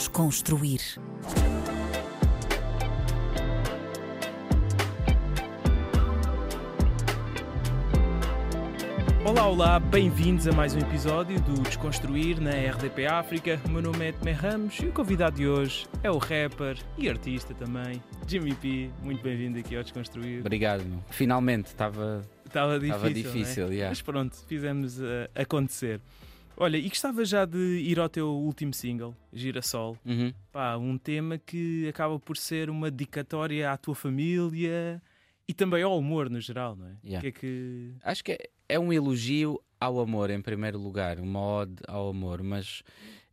Desconstruir. Olá, olá, bem-vindos a mais um episódio do Desconstruir na RDP África. O meu nome é Tomé Ramos e o convidado de hoje é o rapper e artista também, Jimmy P. Muito bem-vindo aqui ao Desconstruir. Obrigado, meu. Finalmente, estava Estava difícil, Estava difícil, é? yeah. mas pronto, fizemos uh, acontecer. Olha, e gostava já de ir ao teu último single, Girassol. Uhum. Pá, um tema que acaba por ser uma dedicatória à tua família e também ao humor no geral, não é? Yeah. Que é que... Acho que é, é um elogio ao amor, em primeiro lugar, uma ode ao amor, mas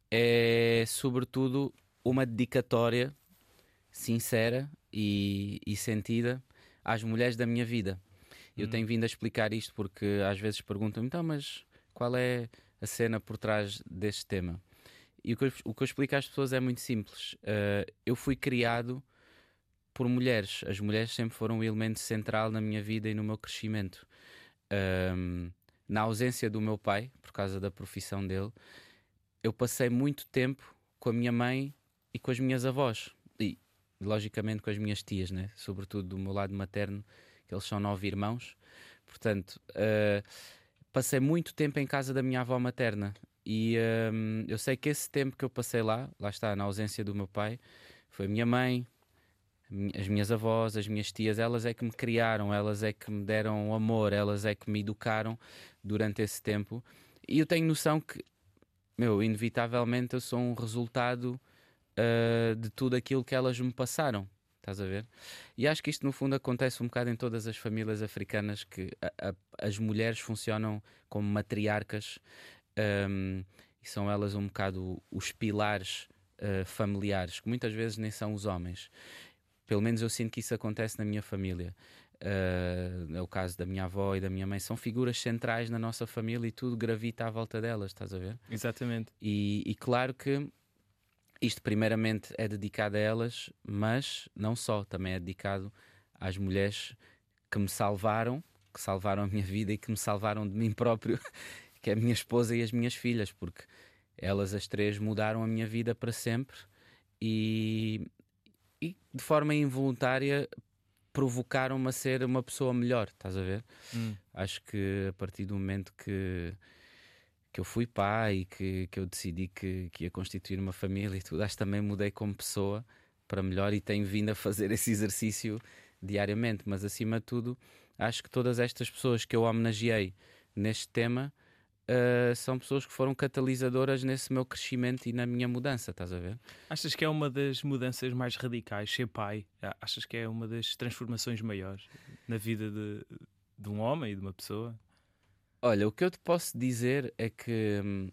é sobretudo uma dedicatória sincera e, e sentida às mulheres da minha vida. Eu Hum. tenho vindo a explicar isto porque às vezes perguntam-me, então, mas qual é a cena por trás deste tema? E o que eu, o que eu explico às pessoas é muito simples. Uh, eu fui criado por mulheres. As mulheres sempre foram um elemento central na minha vida e no meu crescimento. Um, na ausência do meu pai, por causa da profissão dele, eu passei muito tempo com a minha mãe e com as minhas avós. E, logicamente, com as minhas tias, né? sobretudo do meu lado materno, que eles são nove irmãos. Portanto, uh, passei muito tempo em casa da minha avó materna. E um, eu sei que esse tempo que eu passei lá, lá está, na ausência do meu pai, foi minha mãe, as minhas avós, as minhas tias, elas é que me criaram, elas é que me deram amor, elas é que me educaram durante esse tempo. E eu tenho noção que, meu, inevitavelmente eu sou um resultado ah, de tudo aquilo que elas me passaram. Estás a ver? E acho que isto no fundo acontece um bocado em todas as famílias africanas que a- a- as mulheres funcionam como matriarcas ahm, e são elas um bocado os pilares ah, familiares, que muitas vezes nem são os homens. Pelo menos eu sinto que isso acontece na minha família. Ah, é o caso da minha avó e da minha mãe, são figuras centrais na nossa família e tudo gravita à volta delas, estás a ver? Exatamente. E, e claro que isto, primeiramente, é dedicado a elas, mas não só, também é dedicado às mulheres que me salvaram, que salvaram a minha vida e que me salvaram de mim próprio, que é a minha esposa e as minhas filhas, porque elas, as três, mudaram a minha vida para sempre e, e de forma involuntária, provocaram-me a ser uma pessoa melhor, estás a ver? Hum. Acho que a partir do momento que, que eu fui pai que, que eu decidi que, que ia constituir uma família e tudo, acho que também mudei como pessoa para melhor e tenho vindo a fazer esse exercício diariamente. Mas acima de tudo, acho que todas estas pessoas que eu homenageei neste tema ah, são pessoas que foram catalisadoras nesse meu crescimento e na minha mudança, estás a ver? Achas que é uma das mudanças mais radicais ser pai? Ah, Achas que é uma das transformações maiores na vida de, de um homem e de uma pessoa? Olha, o que eu te posso dizer é que hum,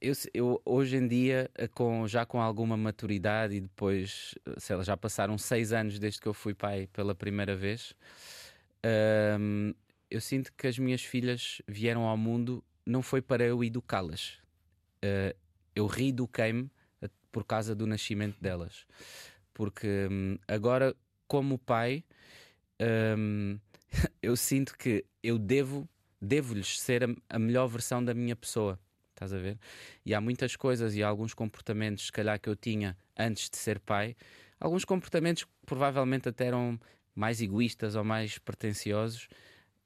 eu, eu hoje em dia, eh, com, já com alguma maturidade e depois, eh, sei lá, já passaram seis anos desde que eu fui pai pela primeira vez, hum, eu sinto que as minhas filhas vieram ao mundo não foi para eu educá-las. Eh, eu reeduquei-me por causa do nascimento delas. Porque hum, agora, como pai, eu sinto que eu devo devo-lhes ser a, a melhor versão da minha pessoa. Estás a ver? E há muitas coisas e alguns comportamentos, se calhar, que eu tinha antes de ser pai, alguns comportamentos que provavelmente até eram mais egoístas ou mais pretenciosos.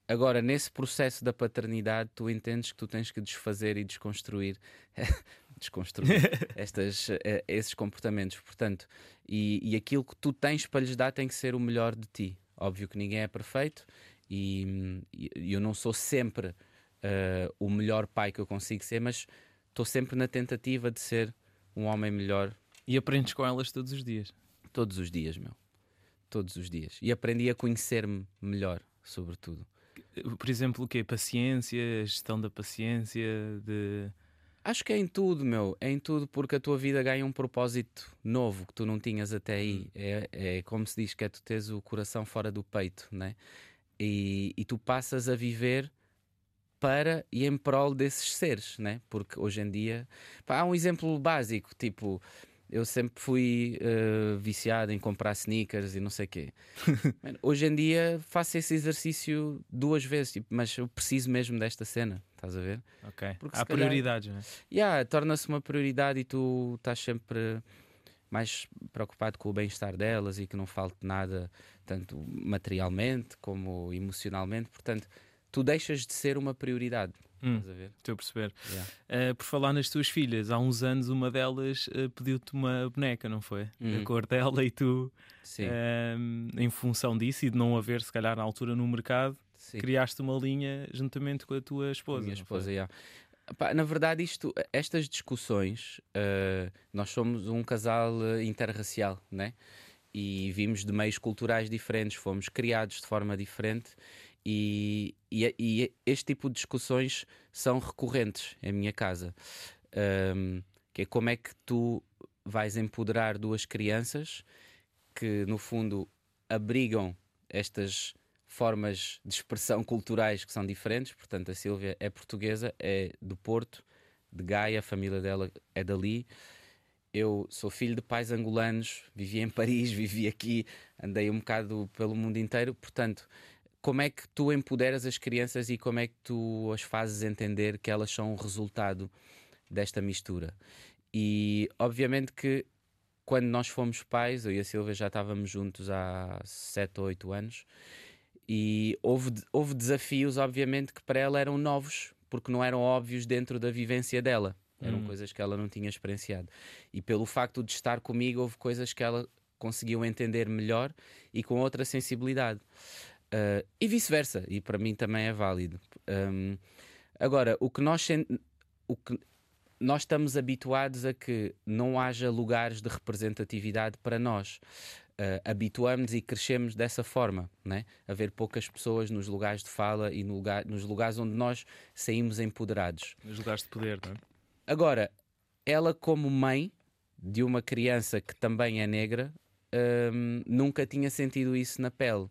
Agora, nesse processo da paternidade, tu entendes que tu tens que desfazer e desconstruir, desconstruir estas, eh, esses comportamentos. Portanto, e, e aquilo que tu tens para lhes dar tem que ser o melhor de ti. Óbvio que ninguém é perfeito e, e eu não sou sempre eh, o melhor pai que eu consigo ser, mas estou sempre na tentativa de ser um homem melhor E aprendes com elas todos os dias. todos os dias, meu. Todos os dias. E aprendi a conhecer-me melhor, sobretudo. Por exemplo, o quê? Paciência, gestão da paciência, de... Acho que é em tudo, meu. É em tudo porque a tua vida ganha um propósito novo que tu não tinhas até aí. É, é como se diz que é tu tens o coração fora do peito, né? E, e tu passas a viver para e em prol desses seres, né? Porque hoje em dia. Pá, há um exemplo básico, tipo. Eu sempre fui uh, viciado em comprar sneakers e não sei o quê. hoje em dia faço esse exercício duas vezes, tipo, mas eu preciso mesmo desta cena, estás a ver? Ok. Porque Há prioridades, não é? Yeah, torna-se uma prioridade e tu estás sempre mais preocupado com o bem-estar delas e que não falte nada, tanto materialmente como emocionalmente. Portanto, tu deixas de ser uma prioridade. Hum, estou a perceber. Yeah. Uh, por falar nas tuas filhas, há uns anos uma delas uh, pediu-te uma boneca, não foi? Uhum. A cor dela e tu, uh, em função disso e de não haver, se calhar, na altura no mercado, Sim. criaste uma linha juntamente com a tua esposa. A minha esposa, yeah. na verdade, isto, estas discussões, nós somos um casal interracial, né? E vimos de meios culturais diferentes, fomos criados de forma diferente e, e, e, este tipo de discussões são recorrentes em minha casa. Um, que é como é que tu vais empoderar duas crianças que, no fundo, abrigam estas formas de expressão culturais que são diferentes. Portanto, a Silvia é portuguesa, é do Porto, de Gaia, a família dela é dali. Eu sou filho de pais angolanos, vivi em Paris, vivi aqui, andei um bocado pelo mundo inteiro. Portanto, como é que tu empoderas as crianças e como é que tu as fazes entender que elas são o resultado desta mistura? E obviamente que quando nós fomos pais, eu e a Silvia já estávamos juntos há 7 ou 8 anos, e houve, houve desafios, obviamente, que para ela eram novos, porque não eram óbvios dentro da vivência dela. Eram hum. coisas que ela não tinha experienciado. E pelo facto de estar comigo, houve coisas que ela conseguiu entender melhor e com outra sensibilidade. Uh, e vice-versa, e para mim também é válido. Um, agora, o que nós o que nós estamos habituados a que não haja lugares de representatividade para nós. Uh, habituamos e crescemos dessa forma, né? a ver poucas pessoas nos lugares de fala e no lugar, nos lugares onde nós saímos empoderados. Nos lugares de poder, não é? Agora, ela, como mãe de uma criança que também é negra, um, nunca tinha sentido isso na pele.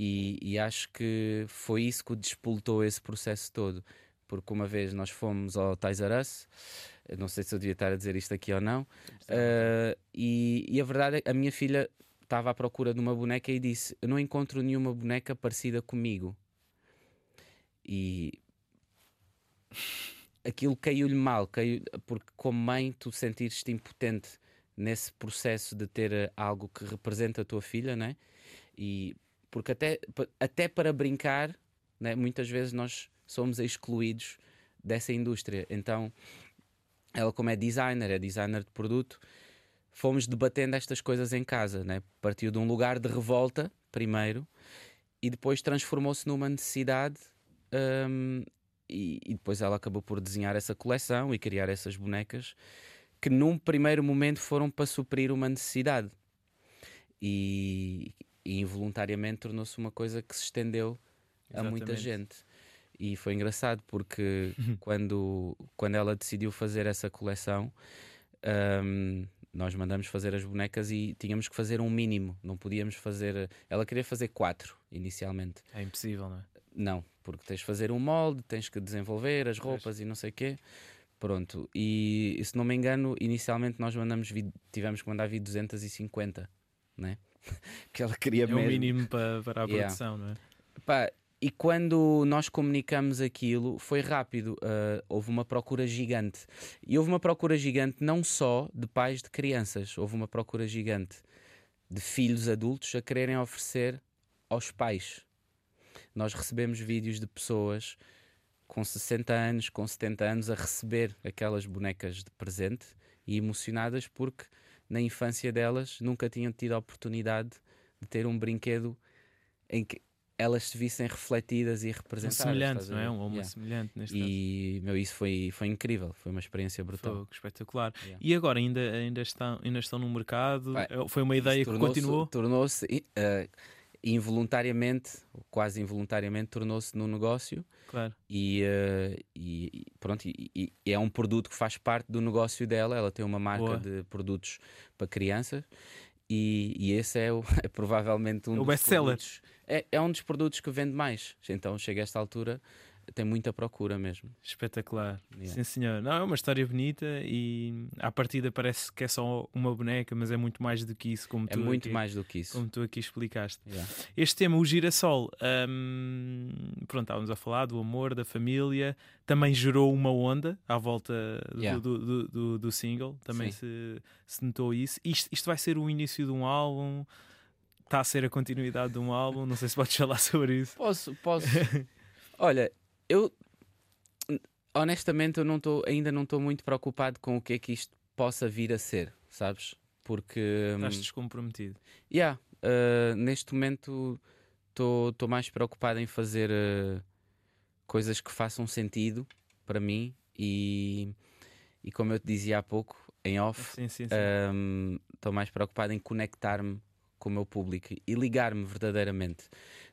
E, e, acho que foi isso que despoltou esse processo todo. Porque uma vez nós fomos ao R Us, não sei se eu devia estar a dizer isto aqui ou não, uh, e, e, a verdade é que a minha filha estava à procura de uma boneca e disse: Eu não encontro nenhuma boneca parecida comigo. E aquilo caiu-lhe mal, caiu, porque como mãe tu sentires-te impotente nesse processo de ter algo que representa a tua filha, né? E porque até, até para brincar, né, muitas vezes nós somos excluídos dessa indústria. Então, ela, como é designer, é designer de produto, fomos debatendo estas coisas em casa. Né? Partiu de um lugar de revolta, primeiro, e depois transformou-se numa necessidade. Um, e, e, depois ela acabou por desenhar essa coleção e criar essas bonecas que, num primeiro momento, foram para suprir uma necessidade. E, e involuntariamente tornou-se uma coisa que se estendeu Exatamente. a muita gente. E foi engraçado porque quando, quando ela decidiu fazer essa coleção, um, nós mandamos fazer as bonecas e tínhamos que fazer um mínimo, não podíamos fazer. Ela queria fazer quatro inicialmente. É impossível, não é? Não, porque tens de fazer um molde, tens que desenvolver as roupas e não sei o quê. Pronto, e se não me engano, inicialmente nós mandamos tivemos que mandar vir 250, né? que ela queria é mesmo. É o mínimo para, para a produção, yeah. não é? Pá, e quando nós comunicamos aquilo, foi rápido. Uh, houve uma procura gigante. E houve uma procura gigante não só de pais de crianças, houve uma procura gigante de filhos adultos a quererem oferecer aos pais. Nós recebemos vídeos de pessoas com 60 anos, com 70 anos, a receber aquelas bonecas de presente e emocionadas porque na infância delas nunca tinham tido a oportunidade de ter um brinquedo em que elas se vissem refletidas e representadas. Um semelhante, não é? Um yeah. semelhante neste e, caso. meu, isso foi, foi incrível, foi uma experiência brutal. Foi espetacular. Yeah. E agora ainda, ainda, estão, ainda estão no mercado? Vai, foi uma ideia que continuou? Tornou-se uh, involuntariamente, quase involuntariamente, tornou-se num negócio. Claro. E, uh, e pronto, e, e, é um produto que faz parte do negócio dela. Ela tem uma marca Boa. de produtos para crianças. E, e esse é, o, é provavelmente um o dos best-seller. É, é um dos produtos que vende mais. Então chega a esta altura, tem muita procura mesmo. Espetacular. Yeah. Sim, senhor. Não, é uma história bonita e à partida parece que é só uma boneca, mas é muito mais do que isso, como É tu muito aqui, mais do que isso. como tu aqui explicaste. Yeah. Este tema, o girassol, hum, pronto, estávamos a falar do amor, da família, também gerou uma onda à volta do, Yeah. do, do, do- do single, também se, se notou isso. Isto, isto vai ser o início de um álbum, está a ser a continuidade de um álbum, não sei se podes falar sobre isso. Posso, posso. Olha, eu honestamente eu não tô, ainda não estou muito preocupado com o que é que isto possa vir a ser, sabes? Porque hum, Estás descomprometido. yeah, uh, neste momento estou mais preocupado em fazer uh, coisas que façam sentido para mim e, e como eu te dizia há pouco, em off, estou mais preocupado em conectar-me com o meu público e ligar-me verdadeiramente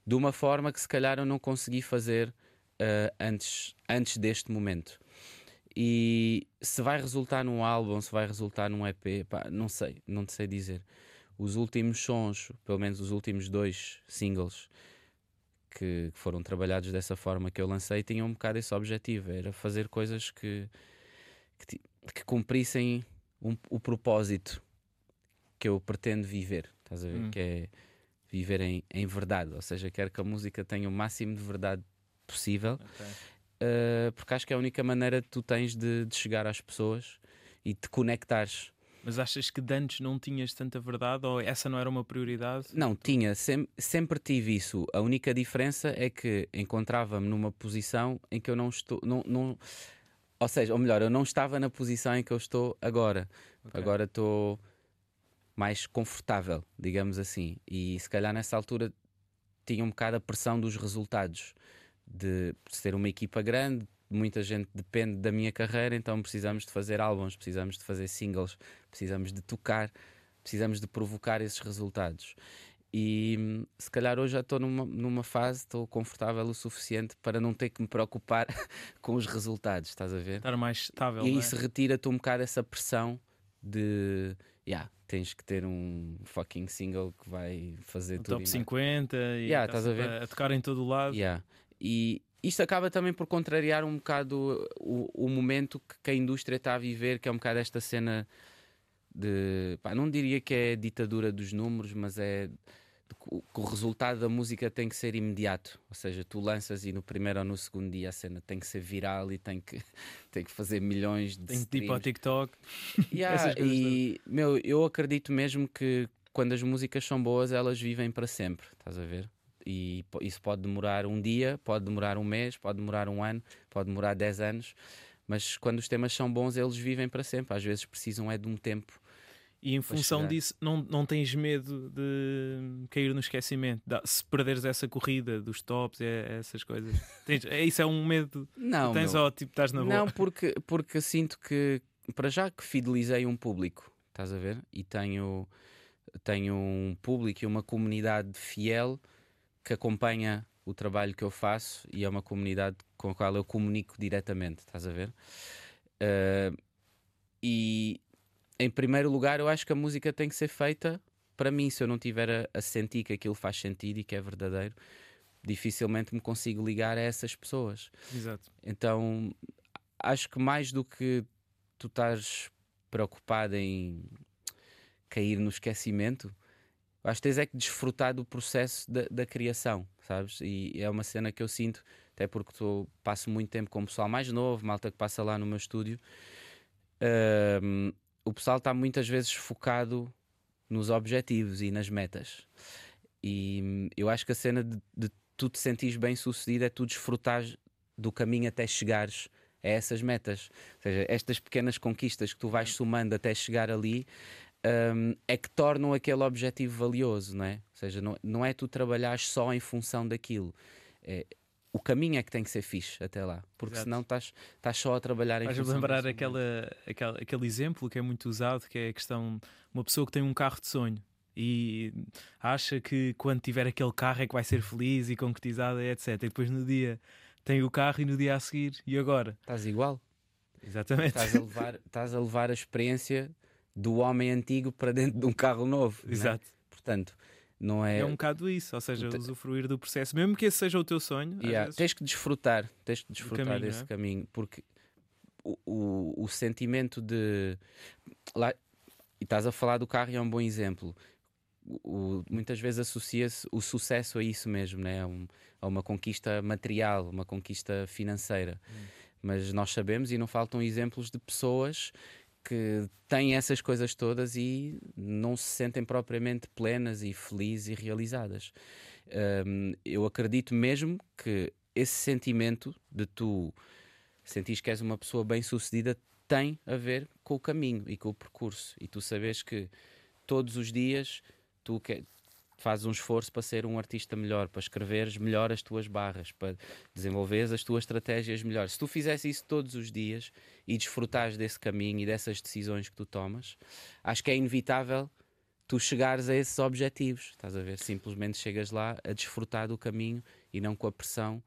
de uma forma que se calhar eu não consegui fazer uh, antes, antes deste momento. E se vai resultar num álbum, se vai resultar num EP, pá, não sei, não te sei dizer. Os últimos sons, pelo menos os últimos dois singles que, que foram trabalhados dessa forma que eu lancei, tinham um bocado esse objetivo: era fazer coisas que, que, que cumprissem um- o propósito que eu pretendo viver. Estás a ver? Hum. Que é viver em, em verdade, ou seja, quero que a música tenha o máximo de verdade possível, Ok. uh, porque acho que é a única maneira que tu tens de, de chegar às pessoas e te conectares. Mas achas que de antes não tinhas tanta verdade ou essa não era uma prioridade? Não, tinha, sem- sempre tive isso. A única diferença é que encontrava-me numa posição em que eu não estou. Não, não- ou seja, ou melhor, eu não estava na posição em que eu estou agora. Ok. Agora estou mais confortável, digamos assim. E se calhar nessa altura tinha um bocado a pressão dos resultados de ser uma equipa grande. Muita gente depende da minha carreira, então precisamos de fazer álbuns, precisamos de fazer singles, precisamos de tocar, precisamos de provocar esses resultados. E se calhar hoje já estou numa, numa fase, estou confortável o suficiente para não ter que me preocupar com os resultados, estás a ver? Estar mais estável. E é? isso retira-te um bocado essa pressão de yeah, tens que ter um fucking single que vai fazer No tudo. top e 50 e Yeah, tá estás a ver? a tocar em todo o lado. Yeah. E isto acaba também por contrariar um bocado o, o momento que, a indústria está a viver, que é um bocado esta cena de. pá, não diria que é ditadura dos números, mas é. que o- resultado da música tem que ser imediato, ou seja, tu lanças e no primeiro ou no segundo dia a cena tem que ser viral e tem que, tem que fazer milhões de Tem que ir para o streams. TikTok. Yeah, e meu, eu acredito mesmo que quando as músicas são boas, elas vivem para sempre, estás a ver? E isso pode demorar um dia, pode demorar um mês, pode demorar um ano, pode demorar 10 anos, mas quando os temas são bons, eles vivem para sempre. Às vezes precisam é de um tempo. E em função disso, não, não tens medo de cair no esquecimento? Se perderes essa corrida dos tops, é, essas coisas. Tens, é, isso é um medo. Não, tens meu. ou tipo, estás na boa. Não, porque, porque sinto que, para já que fidelizei um público, estás a ver? E tenho, tenho um público e uma comunidade fiel que acompanha o trabalho que eu faço e é uma comunidade com a qual eu comunico diretamente, estás a ver? Ah, e em primeiro lugar, eu acho que a música tem que ser feita para mim. Se eu não tiver a, a sentir que aquilo faz sentido e que é verdadeiro, dificilmente me consigo ligar a essas pessoas. Exato. Então acho que mais do que tu estás preocupado em cair no esquecimento, acho que tens é que desfrutar do processo da, da criação, sabes? E é uma cena que eu sinto, até porque tô, passo muito tempo com o pessoal mais novo, malta que passa lá no meu estúdio. O pessoal está muitas vezes focado nos objetivos e nas metas. E hum, eu acho que a cena de, de tu te sentires bem sucedido é tu desfrutares do caminho até chegares a essas metas. Ou seja, estas pequenas conquistas que tu vais somando até chegar ali hum, é que tornam aquele objetivo valioso, não é? Ou seja, não, não é tu trabalhares só em função daquilo. É, o caminho é que tem que ser fixe até lá, porque Exato. senão estás estás só a trabalhar em função lembrar momento. aquela, aquela, aquele exemplo que é muito usado, que é a questão uma pessoa que tem um carro de sonho e acha que quando tiver aquele carro é que vai ser feliz e concretizada, etc. E depois no dia tem o carro e no dia a seguir, e agora? Estás igual. Exatamente. Estás a levar, estás a, levar a experiência do homem antigo para dentro de um carro novo. é? Exato. Portanto, não é. É um bocado isso, ou seja, usufruir do processo, mesmo que esse seja o teu sonho. Yeah, tens que desfrutar, tens que desfrutar caminho, desse é? caminho, porque o, o, o sentimento de. Lá, e estás a falar do carro e é um bom exemplo. O, muitas vezes associa-se o sucesso a isso mesmo, né? a, um, a uma conquista material, uma conquista financeira. Hum. Mas nós sabemos e não faltam exemplos de pessoas que têm essas coisas todas e não se sentem propriamente plenas e felizes e realizadas. Um, eu acredito mesmo que esse sentimento de tu sentir que és uma pessoa bem sucedida tem a ver com o caminho e com o percurso. E tu sabes que todos os dias tu fazes um esforço para ser um artista melhor, para escreveres melhor as tuas barras, para desenvolveres as tuas estratégias melhor. Se tu fizesse isso todos os dias e desfrutares desse caminho e dessas decisões que tu tomas, acho que é inevitável tu chegares a esses objetivos. Estás a ver? Simplesmente chegas lá a desfrutar do caminho e não com a pressão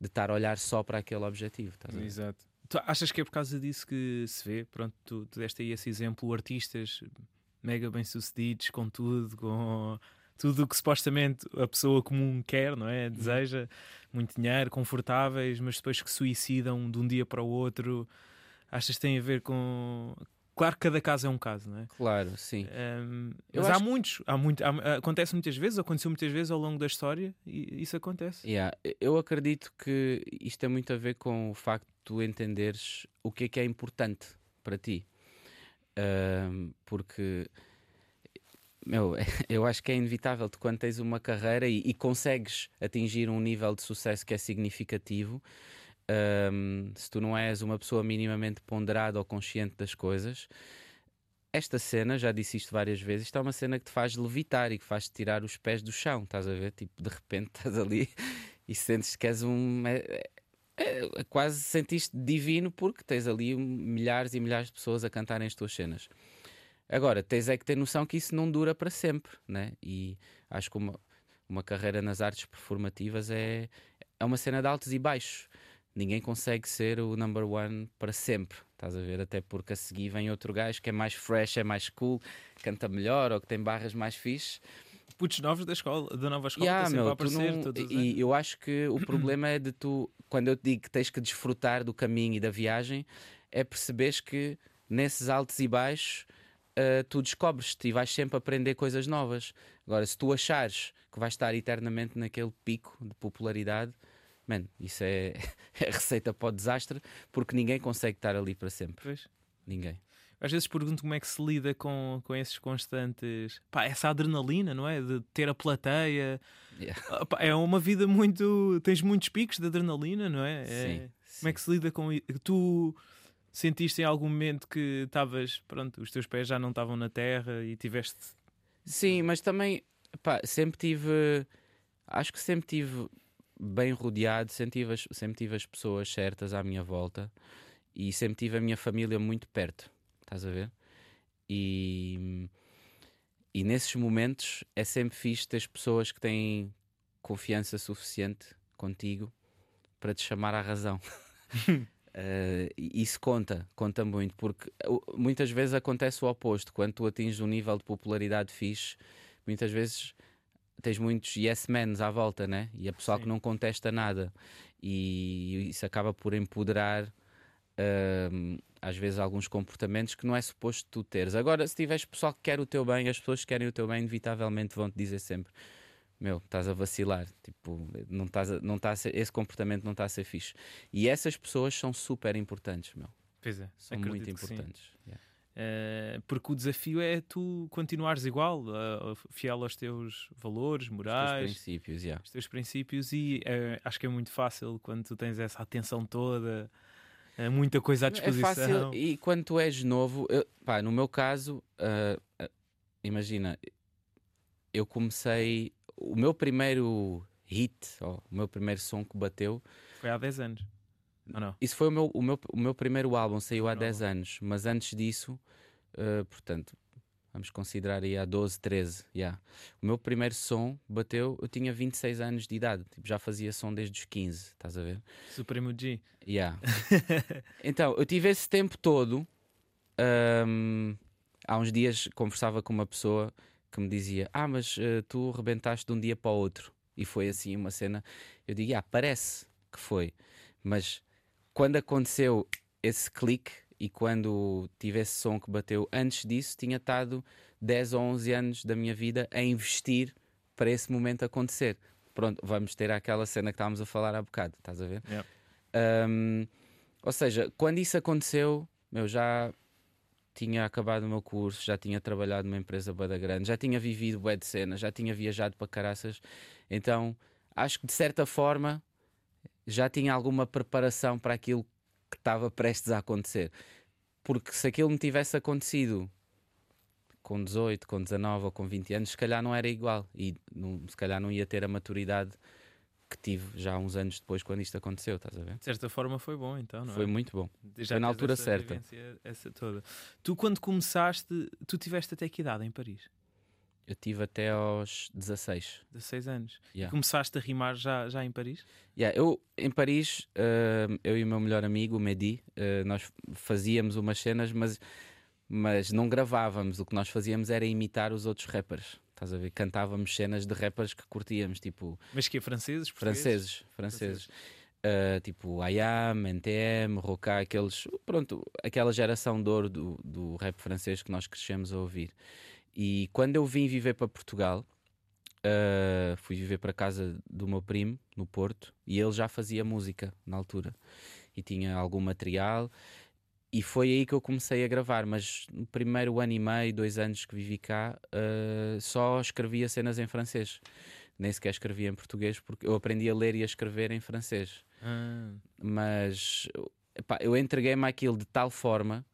de estar a olhar só para aquele objetivo. Estás a ver? Exato. Tu achas que é por causa disso que se vê? Pronto, tu, tu deste aí esse exemplo, artistas mega bem-sucedidos, com tudo, com tudo o que supostamente a pessoa comum quer, não é? Deseja muito dinheiro, confortáveis, mas depois que suicidam de um dia para o outro, achas que tem a ver com. Claro que cada caso é um caso, não é? Claro, sim. Um, mas há muitos, há muito, há- acontece muitas vezes, aconteceu muitas vezes ao longo da história e isso acontece. Yeah, Eu acredito que isto tem muito a ver com o facto de tu entenderes o que é que é importante para ti. Ahm, porque, meu, eu acho que é inevitável tu quando tens uma carreira e, e consegues atingir um nível de sucesso que é significativo, ahm, se tu não és uma pessoa minimamente ponderada ou consciente das coisas, esta cena, já disse isto várias vezes, isto é uma cena que te faz levitar e que faz-te tirar os pés do chão, estás a ver? Tipo, de repente estás ali e sentes que és um. É, é- é- quase sentiste divino porque tens ali um- milhares e milhares de pessoas a cantarem as tuas cenas. Agora, tens é que ter noção que isso não dura para sempre, né? E acho que uma, uma carreira nas artes performativas é, é uma cena de altos e baixos. Ninguém consegue ser o number one para sempre, estás a ver? Até porque a seguir vem outro gajo que é mais fresh, é mais cool, canta melhor ou que tem barras mais fixe. Putos novos da escola, da nova escola, Yeah, meu, aparecer não- e eu acho que o problema é de tu, quando eu te digo que tens que desfrutar do caminho e da viagem, é perceberes que nesses altos e baixos ah, tu descobres-te e vais sempre aprender coisas novas. Agora, se tu achares que vais estar eternamente naquele pico de popularidade, man, isso é, é receita para o desastre, porque ninguém consegue estar ali para sempre. Pois. Ninguém. Às vezes pergunto como é que se lida com, com esses constantes. Pá, essa adrenalina, não é? De ter a plateia. Yeah. Ah, pá, é uma vida muito. Tens muitos picos de adrenalina, não é? É- Sim, Como é que se lida com isso? Tu sentiste em algum momento que estavas. Pronto, os teus pés já não estavam na terra e tiveste. Sim, mas também pá, sempre tive. Acho que sempre tive bem rodeado, sempre tive, as, sempre tive as pessoas certas à minha volta e sempre tive a minha família muito perto. Estás a ver? E, e nesses momentos é sempre fixe ter as pessoas que têm confiança suficiente contigo para te chamar à razão. E isso conta, conta muito, porque uh, muitas vezes acontece o oposto. Quando tu atinges um nível de popularidade fixe, muitas vezes tens muitos yes mens à volta, né? E a pessoa que Sim. não contesta nada, e isso acaba por empoderar. hum, às vezes alguns comportamentos que não é suposto tu teres. Agora, se tiveres pessoal que quer o teu bem, as pessoas que querem o teu bem, inevitavelmente vão te dizer sempre: Meu, estás a vacilar, tipo, não estás a, não está a ser, esse comportamento não está a ser fixe. E essas pessoas são super importantes, meu. Pois é, São muito importantes. Yeah. Eh, porque o desafio é tu continuares igual, ah, fiel aos teus valores Os teus morais, princípios, yeah. os teus princípios e eh, acho que é muito fácil quando tu tens essa atenção toda, eh, muita coisa à É disposição. fácil, e quando tu és novo, eu- pá, no meu caso, imagina, eu comecei, o meu primeiro hit, o meu primeiro som que bateu, Foi há 10 anos. Ou não? isso foi o meu, o meu, o meu primeiro álbum, saiu há Primeiro 10 anos, mas antes disso, ah, portanto, vamos considerar aí há 12, 13, yeah. o meu primeiro som bateu, eu tinha 26 anos de idade, tipo, já fazia som desde os 15, estás a ver? Supremo G. Yeah. então, eu tive esse tempo todo. hum, há uns dias conversava com uma pessoa que me dizia: Ah, mas uh, tu rebentaste de um dia para o outro. E foi assim uma cena. Eu digo: Ah, parece que foi. Mas quando aconteceu esse clique e quando tive esse som que bateu antes disso, tinha estado 10 ou 11 anos da minha vida a investir para esse momento acontecer. Pronto, vamos ter aquela cena que estávamos a falar há bocado, estás a ver? Yeah. Um, ou seja, quando isso aconteceu, eu já tinha acabado o meu curso, já tinha trabalhado numa empresa bada grande, já tinha vivido bué de cena, já tinha viajado para caraças. Então, acho que de certa forma já tinha alguma preparação para aquilo que estava prestes a acontecer. Porque se aquilo me tivesse acontecido com 18, com 19 ou com 20 anos, se calhar não era igual e não, se calhar não ia ter a maturidade que tive já uns anos depois quando isto aconteceu, estás a ver? De certa forma foi bom então, não Foi é? muito bom. Já foi na altura essa certa. vivência, Essa toda. Tu quando começaste, tu tiveste até que idade em Paris? Eu tive até aos 16. 16 anos. Yeah. E começaste a rimar já, já em Paris? Yeah, eu, em Paris, eh, eu e o meu melhor amigo, o Mehdi, eh, nós fazíamos umas cenas, mas, mas não gravávamos. O que nós fazíamos era imitar os outros rappers. Estás a ver? Cantávamos cenas de rappers que curtíamos, tipo Mas que é franceses? portugueses? franceses, franceses. Eh, tipo IAM, NTM, Roca, aqueles, pronto, aquela geração de ouro do, do rap francês que nós crescemos a ouvir. E quando eu vim viver para Portugal, Uh, fui viver para casa do meu primo no Porto e ele já fazia música na altura e tinha algum material e foi aí que eu comecei a gravar mas no primeiro ano e meio, dois anos que vivi cá uh, só escrevia cenas em francês nem sequer escrevia em português porque eu aprendi a ler e a escrever em francês Ah, mas epá, eu entreguei-me àquilo de tal forma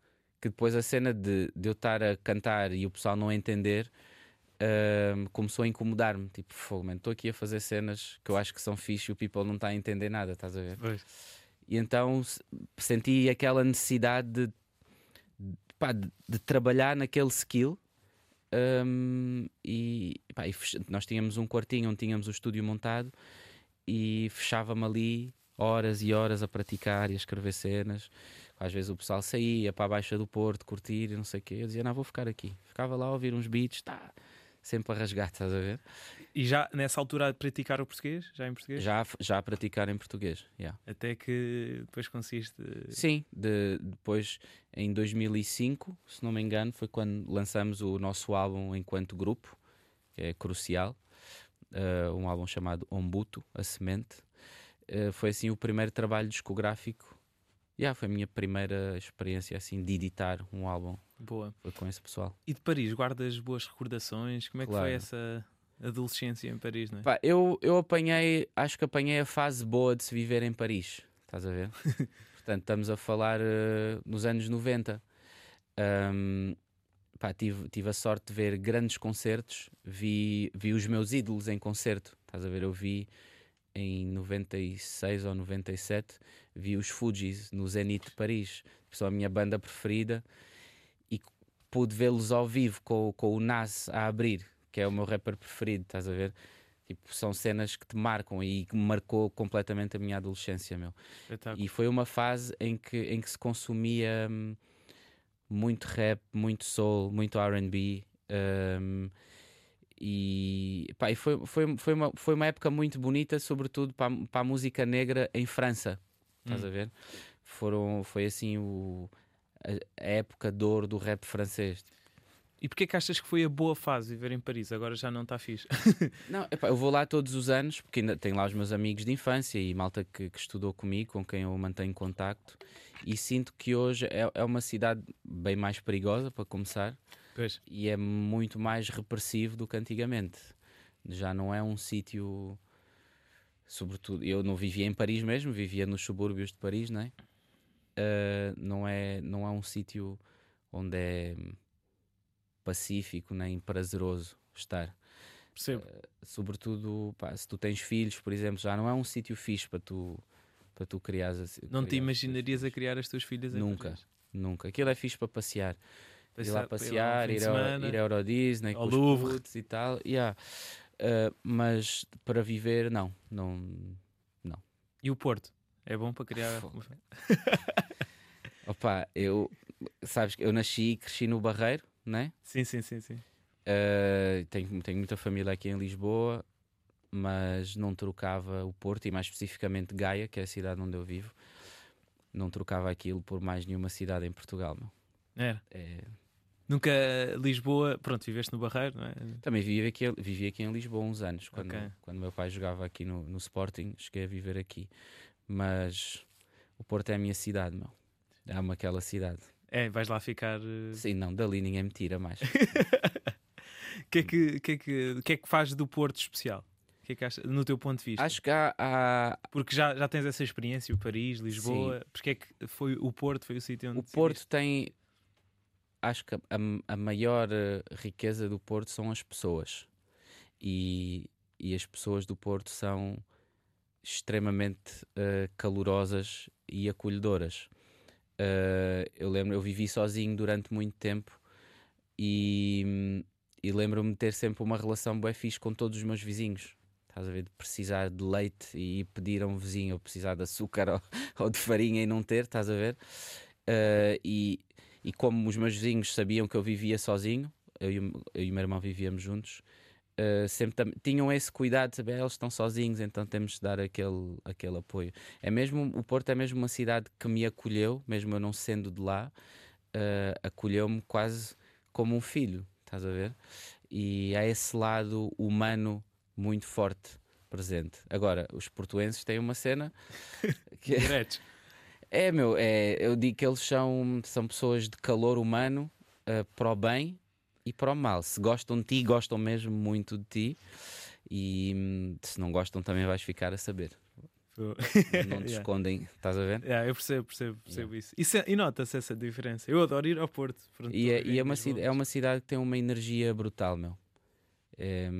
que depois a cena de, de eu estar a cantar e o pessoal não entender ahm, começou a incomodar-me. Tipo, fogo, estou aqui a fazer cenas que eu acho que são fixe e o people não está a entender nada, estás a ver? pois. E então senti aquela necessidade de, pá, de- de trabalhar naquele skill. ahm, e, pá, e nós tínhamos um quartinho onde tínhamos o estúdio montado e fechava-me ali horas e horas a praticar e a escrever cenas. Às vezes o pessoal saía para a Baixa do Porto curtir e não sei o quê. Eu dizia, não, vou ficar aqui. Ficava lá a ouvir uns beats, tá, sempre a rasgar, estás a ver? E já nessa altura a praticar o português? Já em português? Já, a- já a praticar em português. yeah. Até que depois conseguiste. Sim, de- depois em 2005, se não me engano, foi quando lançamos o nosso álbum enquanto grupo, que é crucial, eh, um álbum chamado Ombuto, a Semente. Eh, foi assim o primeiro trabalho discográfico. Yeah, foi a minha primeira experiência assim de editar um álbum. Boa. Foi com esse pessoal. E de Paris, guardas boas recordações? Como é que Claro. foi essa adolescência em Paris, não é? Pá, eu, eu apanhei, acho que apanhei a fase boa de se viver em Paris. Estás a ver? Portanto, estamos a falar eh, nos anos 90. Ahm, pá, tive, tive a sorte de ver grandes concertos, vi, vi os meus ídolos em concerto. Estás a ver? Eu vi em 96 ou 97, vi os Fujis no Zenith de Paris, são a minha banda preferida, e pude vê-los ao vivo com, com o Nas a abrir, que é o meu rapper preferido, estás a ver? Tipo, são cenas que te marcam e que marcou completamente a minha adolescência, meu. E foi uma fase em que, em que se consumia hum, muito rap, muito soul, muito RB. hum, e, pá, e foi, foi, foi, uma, foi uma época muito bonita, sobretudo para, a- para a música negra em França. Estás Hum. a ver? Foram, foi assim o, a, a época de ouro do rap francês. E porquê que achas que foi a boa fase viver em Paris? Agora já não está fixe. Não, epá, eu vou lá todos os anos, porque ainda tenho lá os meus amigos de infância e malta que, que estudou comigo, com quem eu mantenho contacto, e sinto que hoje é, é uma cidade bem mais perigosa, para começar, Pois. e é muito mais repressivo do que antigamente. Já não é um sítio. Sobretudo, eu não vivia em Paris mesmo, vivia nos subúrbios de Paris, não é? Ah, não é, não é um sítio onde é pacífico nem prazeroso estar Percebo. sobretudo pá, se tu tens filhos, por exemplo, já não é um sítio fixe para tu para tu criares assim- Não te criares teus imaginarias a criar as tuas filhas em Nunca. Nunca aquilo é fixe para passear ir lá Passar- passear um fim ir, ao, semana. ir Euro Disney ao Louvre. e tal yeah. Uh, mas para viver não não E o Porto? É bom para criar. Opa eu sabes que eu nasci e cresci no Barreiro né Sim, sim, sim, sim. Uh, tenho, tenho muita família aqui em Lisboa, mas não trocava o Porto e mais especificamente Gaia, que é a cidade onde eu vivo, não trocava aquilo por mais nenhuma cidade em Portugal. Meu. Era. É, Nunca Lisboa, pronto, viveste no Barreiro, não é? Também vivi aqui, vivi aqui em Lisboa uns anos, quando, Ok. quando meu pai jogava aqui no, no Sporting, cheguei a viver aqui. Mas o Porto é a minha cidade, meu. Amo aquela cidade. É, vais lá ficar. eh, Sim, não, dali ninguém me tira mais. O que, é que, que, é que, que é que faz do Porto especial? Que é que achas, no teu ponto de vista? Acho que há, há- Porque já, já tens essa experiência, o Paris, Lisboa. Porque é que foi o Porto, foi o sítio onde o? Porto tem. Acho que a, a maior eh, riqueza do Porto são as pessoas. E, e as pessoas do Porto são extremamente eh, calorosas e acolhedoras. Eh, eu lembro, eu vivi sozinho durante muito tempo e, e lembro-me de ter sempre uma relação bué fixe com todos os meus vizinhos. Estás a ver? De precisar de leite e ir pedir a um vizinho, ou precisar de açúcar ou, ou de farinha e não ter, estás a ver? Eh, e, e como os meus vizinhos sabiam que eu vivia sozinho, eu e, o- eu e o meu irmão vivíamos juntos, eh, sempre tinham esse cuidado de saber, "Ah, eles estão sozinhos, então temos de dar aquele, aquele apoio. É mesmo, o Porto é mesmo uma cidade que me acolheu, mesmo eu não sendo de lá, eh, acolheu-me quase como um filho, estás a ver? E há esse lado humano muito forte presente. Agora, os portuenses têm uma cena que é. É, meu, é, eu digo que eles são, são pessoas de calor humano eh, para o bem e para o mal. Se gostam de ti, gostam mesmo muito de ti. E hum, se não gostam, também vais ficar a saber. Não te Yeah. escondem, estás a ver? Yeah, eu percebo, percebo, percebo isso. Isso é- E nota-se essa diferença. Eu adoro ir ao Porto. E, é, e é, uma, é uma cidade que tem uma energia brutal, meu. É,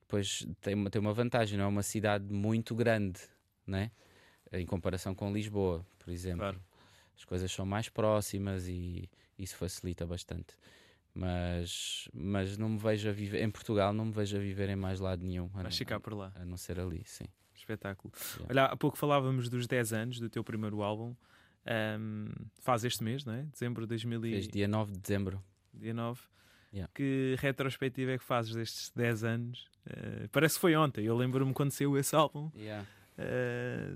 depois tem uma, tem uma vantagem, não é uma cidade muito grande, né? Em comparação com Lisboa, por exemplo. Claro. As coisas são mais próximas e isso facilita bastante. Mas, mas não me vejo a viver em Portugal, não me vejo a viver em mais lado nenhum, a, Vais não, ficar por lá. a não ser ali, sim. Espetáculo. Yeah. Olha, há pouco falávamos dos 10 anos do teu primeiro álbum. Ahm, faz este mês, não é? Dezembro de Fez dia 9 de dezembro. 2019. Yeah. Que retrospectiva é que fazes destes 10 anos? Eh, parece que foi ontem. Eu lembro-me quando saiu esse álbum. Eh,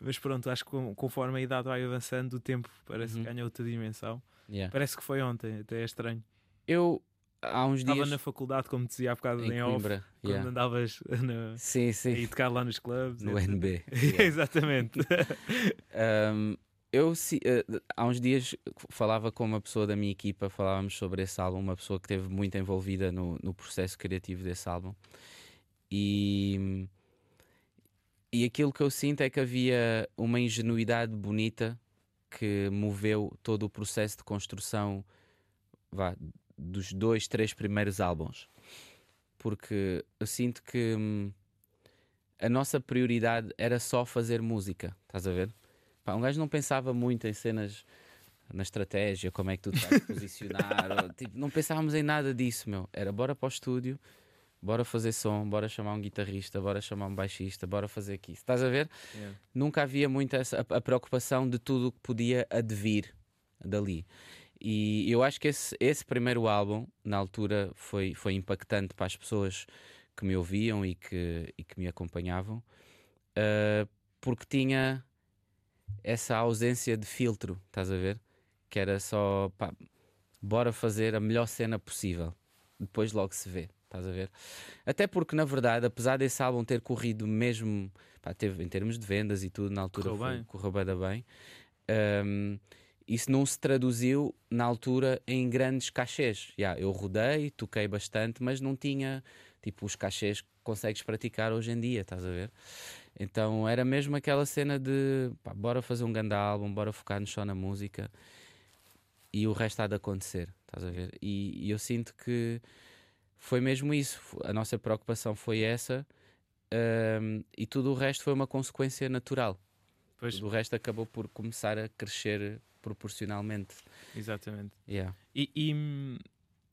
mas pronto, acho que conforme a idade vai avançando, o tempo parece Uhum. que ganha outra dimensão. Yeah. Parece que foi ontem, até é estranho. Eu há uns Estava dias na faculdade, como te dizia há bocado, em, em off, Coimbra. quando yeah. andavas na, Sim, a sim. ir tocar lá nos clubes. No etc. NB. Exatamente. Um, eu si- eh, há uns dias falava com uma pessoa da minha equipa, falávamos sobre esse álbum, uma pessoa que esteve muito envolvida no, no processo criativo desse álbum. E, e aquilo que eu sinto é que havia uma ingenuidade bonita que moveu todo o processo de construção vá, dos dois, três primeiros álbuns. Porque eu sinto que hum, a nossa prioridade era só fazer música, estás a ver? Pá, um gajo não pensava muito em cenas na estratégia, como é que tu te vais posicionar, ou, tipo, não pensávamos em nada disso, meu. Era bora para o estúdio, bora fazer som, bora chamar um guitarrista, bora chamar um baixista, bora fazer aqui. Estás a ver? Yeah. Nunca havia muito essa, a, a preocupação de tudo o que podia advir dali. E eu acho que esse, esse primeiro álbum, na altura, foi, foi impactante para as pessoas que me ouviam e que, e que me acompanhavam, ah, porque tinha essa ausência de filtro, estás a ver? Que era só, pá, bora fazer a melhor cena possível, depois logo se vê, estás a ver? Até porque, na verdade, apesar desse álbum ter corrido mesmo, pá, teve, em termos de vendas e tudo, na altura Correu foi- bem. correu da bem. Ahm, isso não se traduziu na altura em grandes cachês. Yeah, eu rodei, toquei bastante, mas não tinha tipo os cachês que consegues praticar hoje em dia, estás a ver? Então era mesmo aquela cena de pá, bora fazer um grande álbum, bora focar-nos só na música e o resto há de acontecer, estás a ver? E, e eu sinto que foi mesmo isso. A nossa preocupação foi essa ahm, e tudo o resto foi uma consequência natural. Pois, Tudo o resto acabou por começar a crescer proporcionalmente. exatamente. Yeah. E, e,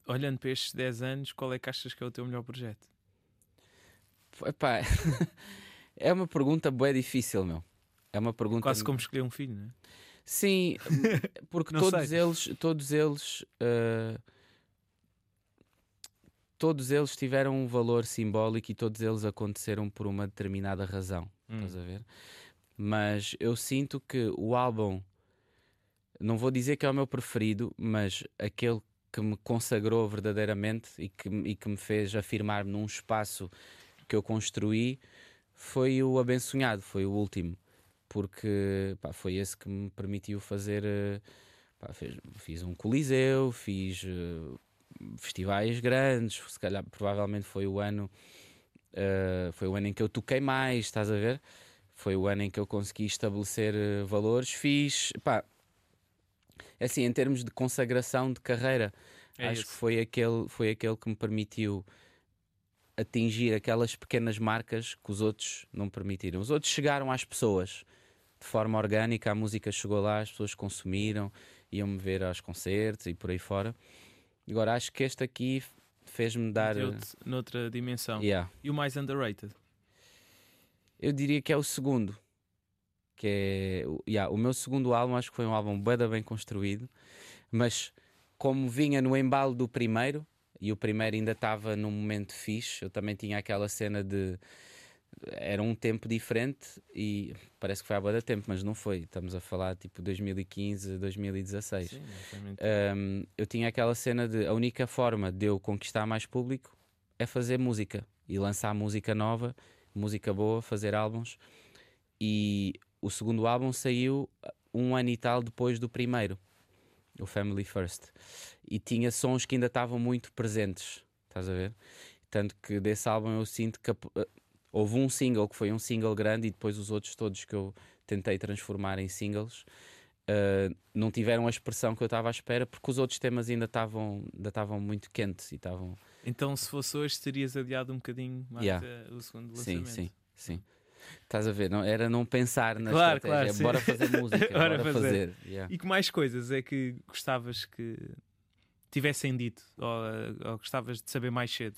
olhando para estes 10 anos, qual é que achas que é o teu melhor projeto? Epá, é uma pergunta bem difícil, meu. É uma pergunta. Quase como escolher um filho, não é? Sim, porque todos sei. eles, todos eles, uh, todos eles tiveram um valor simbólico e todos eles aconteceram por uma determinada razão. Hum. Estás a ver? Mas eu sinto que o álbum, não vou dizer que é o meu preferido, mas aquele que me consagrou verdadeiramente e que, e que me fez afirmar-me num espaço que eu construí foi o Abençonhado, foi o último, porque pá, foi esse que me permitiu fazer. eh, pá, fez- fiz um coliseu, fiz eh, festivais grandes, se calhar provavelmente foi o ano eh, foi o ano em que eu toquei mais, estás a ver? Foi o ano em que eu consegui estabelecer eh, valores, fiz pá, é assim, em termos de consagração de carreira, É acho esse. que foi aquele, foi aquele que me permitiu atingir aquelas pequenas marcas que os outros não permitiram. Os outros chegaram às pessoas de forma orgânica, a música chegou lá, as pessoas consumiram, iam-me ver aos concertos e por aí fora. Agora acho que este aqui fez-me dar. Noutra dimensão. Yeah. E o mais underrated? Eu diria que é o segundo. Que é o- yeah, o meu segundo álbum, acho que foi um álbum bué da bem construído, mas como vinha no embalo do primeiro, e o primeiro ainda estava num momento fixe, eu também tinha aquela cena de. Era um tempo diferente e parece que foi há da tempo, mas não foi. Estamos a falar tipo 2015, 2016. Sim. Um, eu tinha aquela cena de a única forma de eu conquistar mais público é fazer música e lançar música nova, música boa, fazer álbuns. E o segundo álbum saiu um ano e tal depois do primeiro, o Family First, e tinha sons que ainda estavam muito presentes, estás a ver? Tanto que desse álbum eu sinto que houve um single que foi um single grande e depois os outros todos que eu tentei transformar em singles uh, não tiveram a expressão que eu estava à espera porque os outros temas ainda estavam ainda estavam muito quentes e estavam Então, se fosse hoje, terias adiado um bocadinho mais Yeah. o segundo sim lançamento. sim sim estás a ver não era não pensar na Claro, estratégia claro, sim. bora fazer música Bora bora, fazer. fazer, Yeah. E que mais coisas é que gostavas que tivessem dito ou, ou gostavas de saber mais cedo?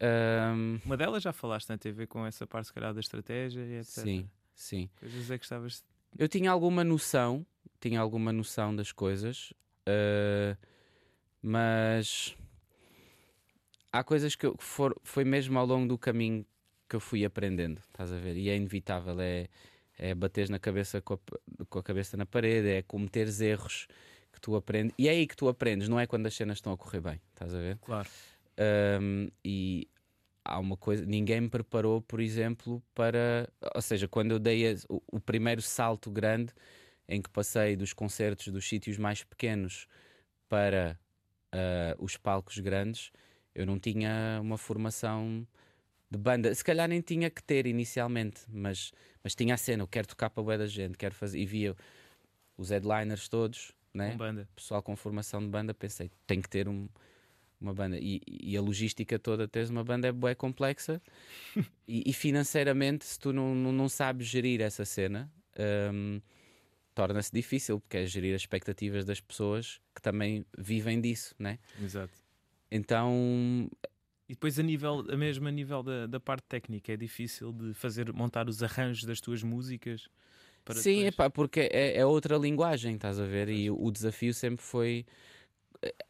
Um, Uma delas já falaste na TV com essa parte, se calhar, da estratégia e etc. sim sim Coisas é que gostavas de... eu tinha alguma noção tinha alguma noção das coisas uh, mas há coisas que eu, que for, foi mesmo ao longo do caminho que eu fui aprendendo, estás a ver? E é inevitável, é, é bateres na cabeça com a, com a cabeça na parede, é cometeres erros que tu aprendes. E é aí que tu aprendes, não é quando as cenas estão a correr bem, estás a ver? Claro. Um, e há uma coisa, ninguém me preparou, por exemplo, para. Ou seja, quando eu dei a- o, o primeiro salto grande em que passei dos concertos dos sítios mais pequenos para ah, os palcos grandes, eu não tinha uma formação de banda. Se calhar nem tinha que ter inicialmente, mas, mas tinha a cena, eu quero tocar para bué da gente, quero fazer. E via os headliners todos, né? Com banda. pessoal com formação de banda, pensei, tem que ter um- uma banda. E, e a logística toda, teres uma banda é bué complexa. e, e financeiramente, se tu não, não, não sabes gerir essa cena, hum, torna-se difícil, porque é gerir as expectativas das pessoas que também vivem disso, né? Exato. Então, E depois a nível, a mesmo a nível da, da parte técnica, é difícil de fazer, montar os arranjos das tuas músicas. Para sim, depois- epá, porque é, é outra linguagem, estás a ver? E o desafio sempre foi.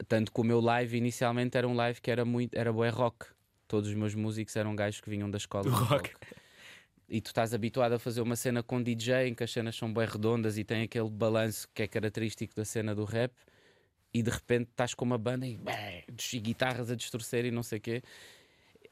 Tanto que o meu live inicialmente era um live que era muito. Era bué rock. Todos os meus músicos eram gajos que vinham da escola de rock. E tu estás habituado a fazer uma cena com DJ em que as cenas são bem redondas e tem aquele balanço que é característico da cena do rap. E de repente estás com uma banda e, e guitarras a distorcer e não sei o quê.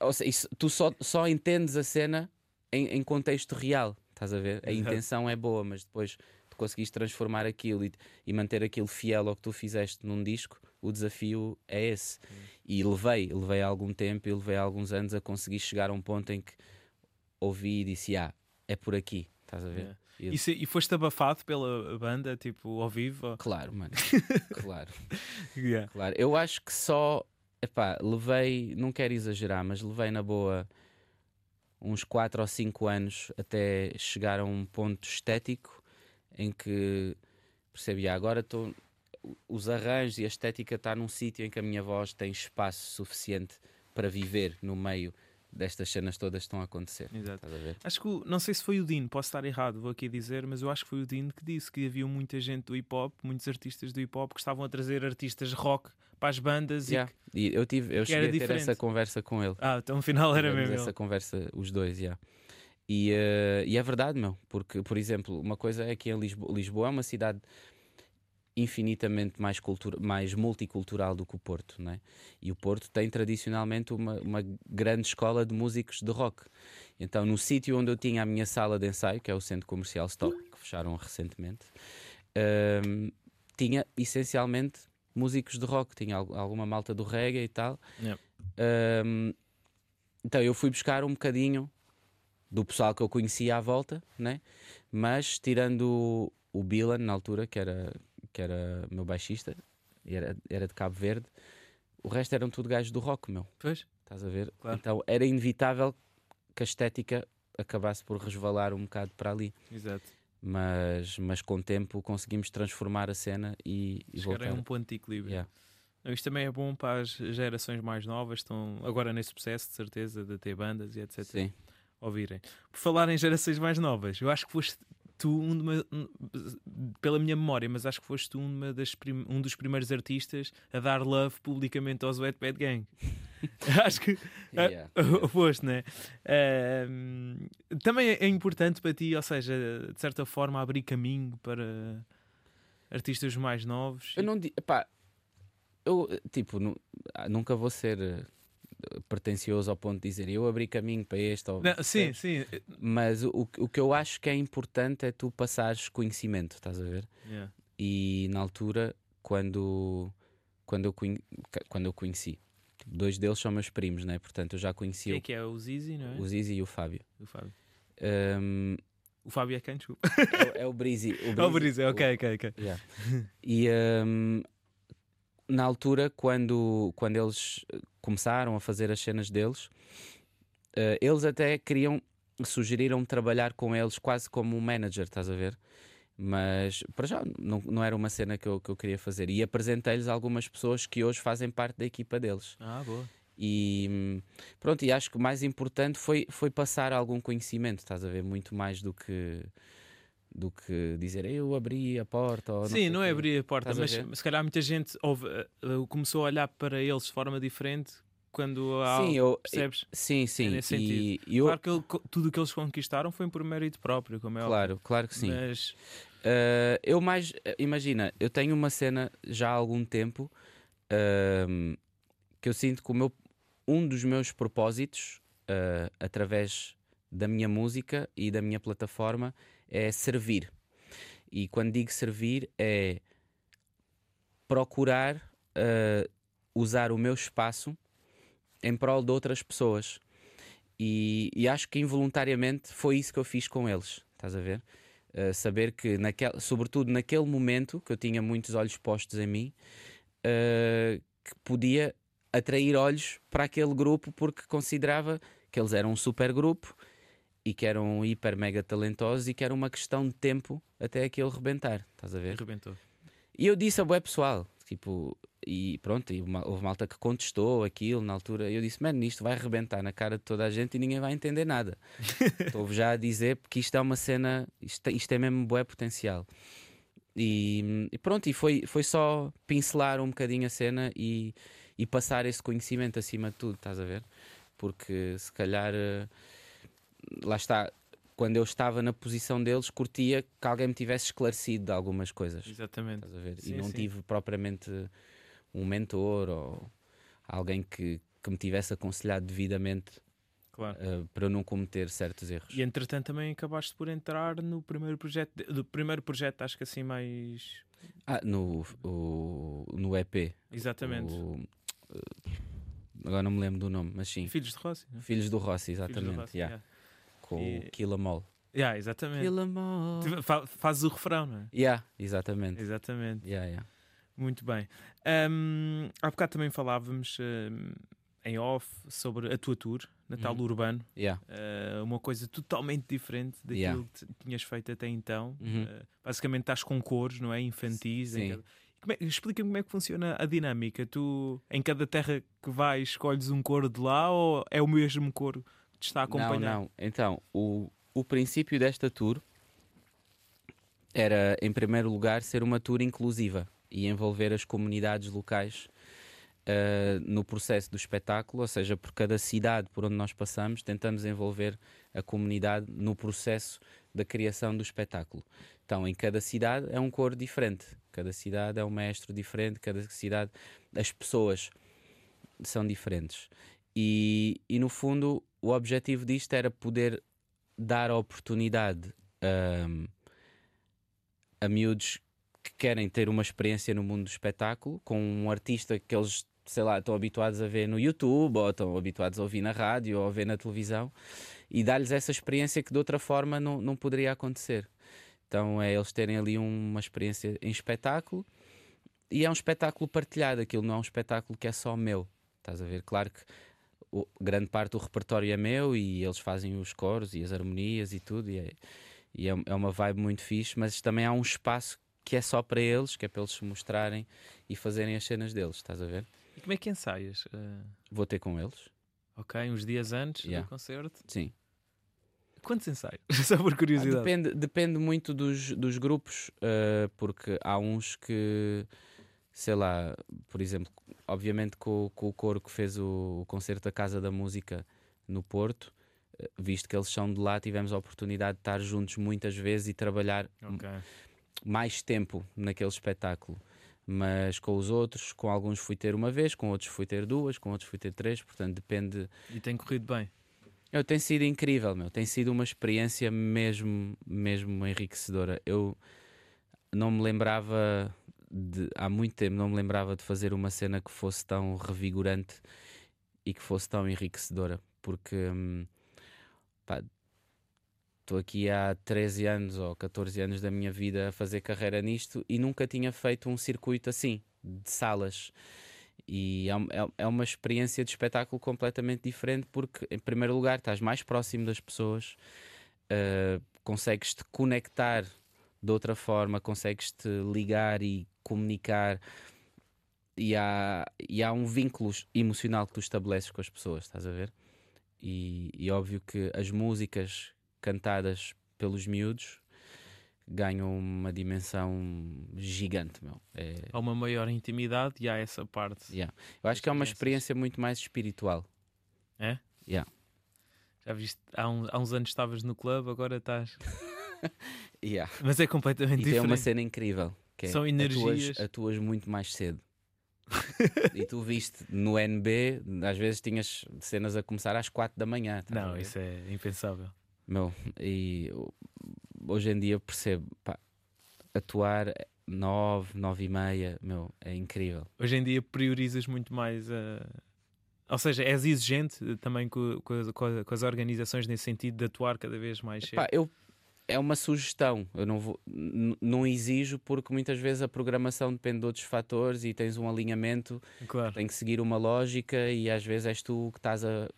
Ou seja, isso- tu só, só entendes a cena em, em contexto real. Estás a ver? A intenção é boa, mas depois tu conseguiste transformar aquilo e, e manter aquilo fiel ao que tu fizeste num disco. O desafio é esse. E levei, levei algum tempo e levei alguns anos a conseguir chegar a um ponto em que ouvi e disse: Ah, é por aqui. Estás a ver? Yeah. E eu- E, se- e foste abafado pela banda, tipo, ao vivo? Claro, mano. claro. Yeah. Claro, eu acho que só, epá, levei, não quero exagerar, mas levei na boa uns 4 ou 5 anos até chegar a um ponto estético em que percebi, ah, agora estou. Os arranjos e a estética está num sítio em que a minha voz tem espaço suficiente para viver no meio destas cenas todas estão a acontecer. Exato. A? Acho que, não sei se foi o Dino, posso estar errado, vou aqui dizer, mas eu acho que foi o Dino que disse que havia muita gente do hip hop, muitos artistas do hip hop que estavam a trazer artistas rock para as bandas Yeah. e que... E eu tive, eu que cheguei a ter diferente. essa conversa com ele. Ah, então afinal era Tivemos mesmo. essa ele. conversa, os dois, já. E, eh, e é verdade, meu, porque, por exemplo, uma coisa é que em Lisboa, Lisboa é uma cidade infinitamente mais, cultura, mais multicultural do que o Porto, né? E o Porto tem tradicionalmente uma, uma grande escola de músicos de rock. Então, no sítio onde eu tinha a minha sala de ensaio, que é o Centro Comercial Stop, que fecharam recentemente, ehm, tinha essencialmente músicos de rock, tinha al- alguma malta do reggae e tal. Yeah. Ehm, então eu fui buscar um bocadinho do pessoal que eu conhecia à volta, né? mas tirando o, o Bilan na altura, que era, que era meu baixista, e era, era de Cabo Verde, o resto eram tudo gajos do rock, meu. Pois, Estás a ver? Claro. Então era inevitável que a estética acabasse por resvalar um bocado para ali. exato. Mas, mas com o tempo conseguimos transformar a cena e, e Chegar voltar. a um ponto de equilíbrio. Yeah. Isto também é bom para as gerações mais novas, estão agora nesse processo de certeza de ter bandas e etc. Sim. Ouvirem. Por falar em gerações mais novas, eu acho que foste tu um, de uma- um- pela minha memória, mas acho que foste tu uma das prim- um dos primeiros artistas a dar love publicamente aos Wet Bad Gang. acho que Yeah. foste, né? Ahm, também é importante para ti, ou seja, de certa forma, abrir caminho para artistas mais novos. Eu não digo. Eu, tipo, nu- ah, nunca vou ser pretencioso ao ponto de dizer eu abri caminho para este. Ou, Não, sim, sim. Mas o, o que eu acho que é importante é tu passares conhecimento, estás a ver? Yeah. E na altura, quando, quando, eu, conhe- quando eu conheci, tipo, dois deles são meus primos, né? Portanto, eu já Quem conhecia é que é o Zizi, não é? o Zizi e o Fábio. O Fábio. Ahm, O Fábio é quem? Desculpa. é, é o Brizi. O É o ok, ok, ok. Yeah. E hum, na altura, quando, quando eles eh, começaram a fazer as cenas deles, eh, eles até queriam, sugeriram trabalhar com eles quase como um manager, estás a ver? Mas para já não, não era uma cena que eu, que eu queria fazer. E apresentei-lhes algumas pessoas que hoje fazem parte da equipa deles. Ah, boa. E pronto, e acho que o mais importante foi, foi passar algum conhecimento, estás a ver? Muito mais do que do que dizer eu abri a porta. Ou Sim, não quê. é abrir a porta, a mas ver? se calhar muita gente ouve, eh, eh, começou a olhar para eles de forma diferente quando há. Sim, eu, percebes? sim, sim. nesse e e eu, Claro que ele- tudo o que eles conquistaram foi por mérito próprio, como é óbvio. claro, claro que sim. Mas Uh, eu mais, uh, imagina, eu tenho uma cena já há algum tempo um, que eu sinto que o meu, um dos meus propósitos, uh, através da minha música e da minha plataforma, é servir. E quando digo servir, é procurar uh, usar o meu espaço em prol de outras pessoas. E, e acho que involuntariamente foi isso que eu fiz com eles. Estás a ver? Uh, saber que, naquel, sobretudo naquele momento, que eu tinha muitos olhos postos em mim, uh, que podia atrair olhos para aquele grupo porque considerava que eles eram um super grupo e que eram hiper mega talentosos e que era uma questão de tempo até aquele rebentar. Estás a ver? arrebentou. E eu disse a bué pessoal, tipo, e pronto, e uma- houve malta que contestou aquilo na altura. Eu disse, mano, isto vai arrebentar na cara de toda a gente e ninguém vai entender nada. Estou já a dizer porque isto é uma cena, isto, isto é mesmo bué potencial. E, e pronto, e foi, foi só pincelar um bocadinho a cena e, e passar esse conhecimento acima de tudo, estás a ver? Porque se calhar, eh, lá está, quando eu estava na posição deles, curtia que alguém me tivesse esclarecido de algumas coisas. Exatamente. Sim, e não sim. tive propriamente um mentor ou alguém que, que me tivesse aconselhado devidamente Claro. eh, para eu não cometer certos erros. E entretanto também acabaste por entrar no primeiro projeto, do primeiro projeto, acho que assim mais. Ah, no, o- no EP. Exatamente. o- eh, agora não me lembro do nome, mas sim. Filhos de Rossi. né? Filhos do Rossi, Filhos do exatamente. Rossi, yeah, yeah. Com E- o Killamol. Yeah, exatamente. Killamol. Tu fa- Fazes o refrão, não é? Yeah, exatamente. Exatamente. Yeah, yeah. Muito bem. Um, há bocado também falávamos um, em off sobre a tua tour, Natal Uhum. Urbano. Yeah. Uh, uma coisa totalmente diferente daquilo Yeah. que tinhas feito até então. Uhum. Uh, basicamente estás com cores, não é? Infantis. Sim. cada- é, explica-me como é que funciona a dinâmica. Tu, em cada terra que vais, escolhes um coro de lá ou é o mesmo coro te está a acompanhar? Não, não. Então, o, o princípio desta tour era, em primeiro lugar, ser uma tour inclusiva e envolver as comunidades locais uh, no processo do espetáculo, ou seja, por cada cidade por onde nós passamos, tentamos envolver a comunidade no processo da criação do espetáculo. Então, em cada cidade é um coro diferente, cada cidade é um mestre diferente, cada cidade, as pessoas são diferentes. E, e no fundo, o objetivo disto era poder dar a oportunidade um, a miúdos que querem ter uma experiência no mundo do espetáculo com um artista que eles, sei lá, estão habituados a ver no YouTube ou estão habituados a ouvir na rádio ou a ver na televisão e dar-lhes essa experiência que de outra forma não, não poderia acontecer. Então é eles terem ali uma experiência em espetáculo e é um espetáculo partilhado, aquilo não é um espetáculo que é só meu. Estás a ver? Claro que o, grande parte do repertório é meu e eles fazem os coros e as harmonias e tudo, e é, e é, é uma vibe muito fixe, mas também há um espaço que é só para eles, que é para eles se mostrarem e fazerem as cenas deles, estás a ver? E como é que ensaias? Uh... Vou ter com eles. Ok, uns dias antes yeah. do concerto? Sim. Quantos ensaios? Só por curiosidade. Ah, depende, depende muito dos, dos grupos, uh, porque há uns que, sei lá, por exemplo, obviamente com, com o coro que fez o, o concerto da Casa da Música no Porto, uh, visto que eles são de lá, tivemos a oportunidade de estar juntos muitas vezes e trabalhar okay. mais tempo naquele espetáculo. Mas com os outros, com alguns fui ter uma vez, com outros fui ter duas, com outros fui ter três, portanto depende. E tem corrido bem? Eu, tem sido incrível, meu. Tem sido uma experiência mesmo, mesmo enriquecedora. Eu não me lembrava de, há muito tempo não me lembrava de fazer uma cena que fosse tão revigorante e que fosse tão enriquecedora, porque hum, estou aqui há 13 anos ou 14 anos da minha vida a fazer carreira nisto e nunca tinha feito um circuito assim de salas. E é, é, é, uma experiência de espetáculo completamente diferente porque, em primeiro lugar, estás mais próximo das pessoas, uh, consegues-te conectar de outra forma, consegues-te ligar e comunicar. E há, e há um vínculo emocional que tu estabeleces com as pessoas, estás a ver? E, e óbvio que as músicas cantadas pelos miúdos ganham uma dimensão gigante, meu. É... Há uma maior intimidade e há essa parte. Yeah. Eu acho que é uma experiência muito mais espiritual. É? Yeah. Já viste, há, um, há uns anos estavas no clube, agora estás. yeah. Mas é completamente e diferente. tem uma cena incrível. Que é, São energias. Atuas, atuas muito mais cedo. e tu viste no NB, às vezes tinhas cenas a começar às 4 da manhã. Tá Não, isso é impensável. Meu, e hoje em dia percebo, pá, atuar 9, 9 e meia, meu, é incrível. Hoje em dia priorizas muito mais a. Ou seja, és exigente também com, com, com, as organizações nesse sentido de atuar cada vez mais cedo? Pá, eu, é uma sugestão, eu não, vou, não exijo porque muitas vezes a programação depende de outros fatores e tens um alinhamento, claro. tem que seguir uma lógica e às vezes és tu que estás a.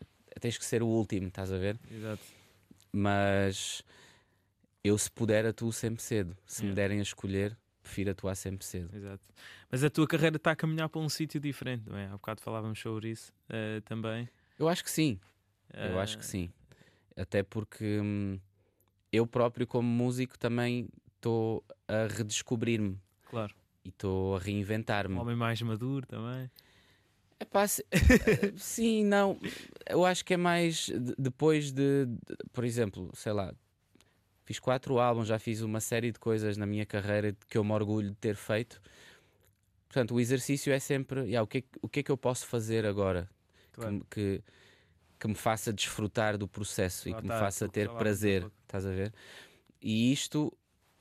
tens que ser o último, estás a ver? Exato. Mas eu, se puder, atuo sempre cedo. Se me derem a escolher, prefiro atuar sempre cedo. Exato. Mas a tua carreira está a caminhar para um sítio diferente, não é? Há bocado falávamos sobre isso uh, também. Eu acho que sim. Uh... Eu acho que eh, sim. Até porque hum, eu próprio, como músico, também estou a redescobrir-me. Claro. E estou a reinventar-me. Um homem mais maduro também. Epá, se, eh, sim, não. Eu acho que é mais depois de, de, por exemplo, sei lá, Fiz quatro álbuns, já fiz uma série de coisas na minha carreira que eu me orgulho de ter feito. Portanto, o exercício é sempre yeah, o, que, o que é que eu posso fazer agora claro. que, que, que, me faça desfrutar do processo ah, e que tá, me faça ter prazer. Estás a ver? E isto,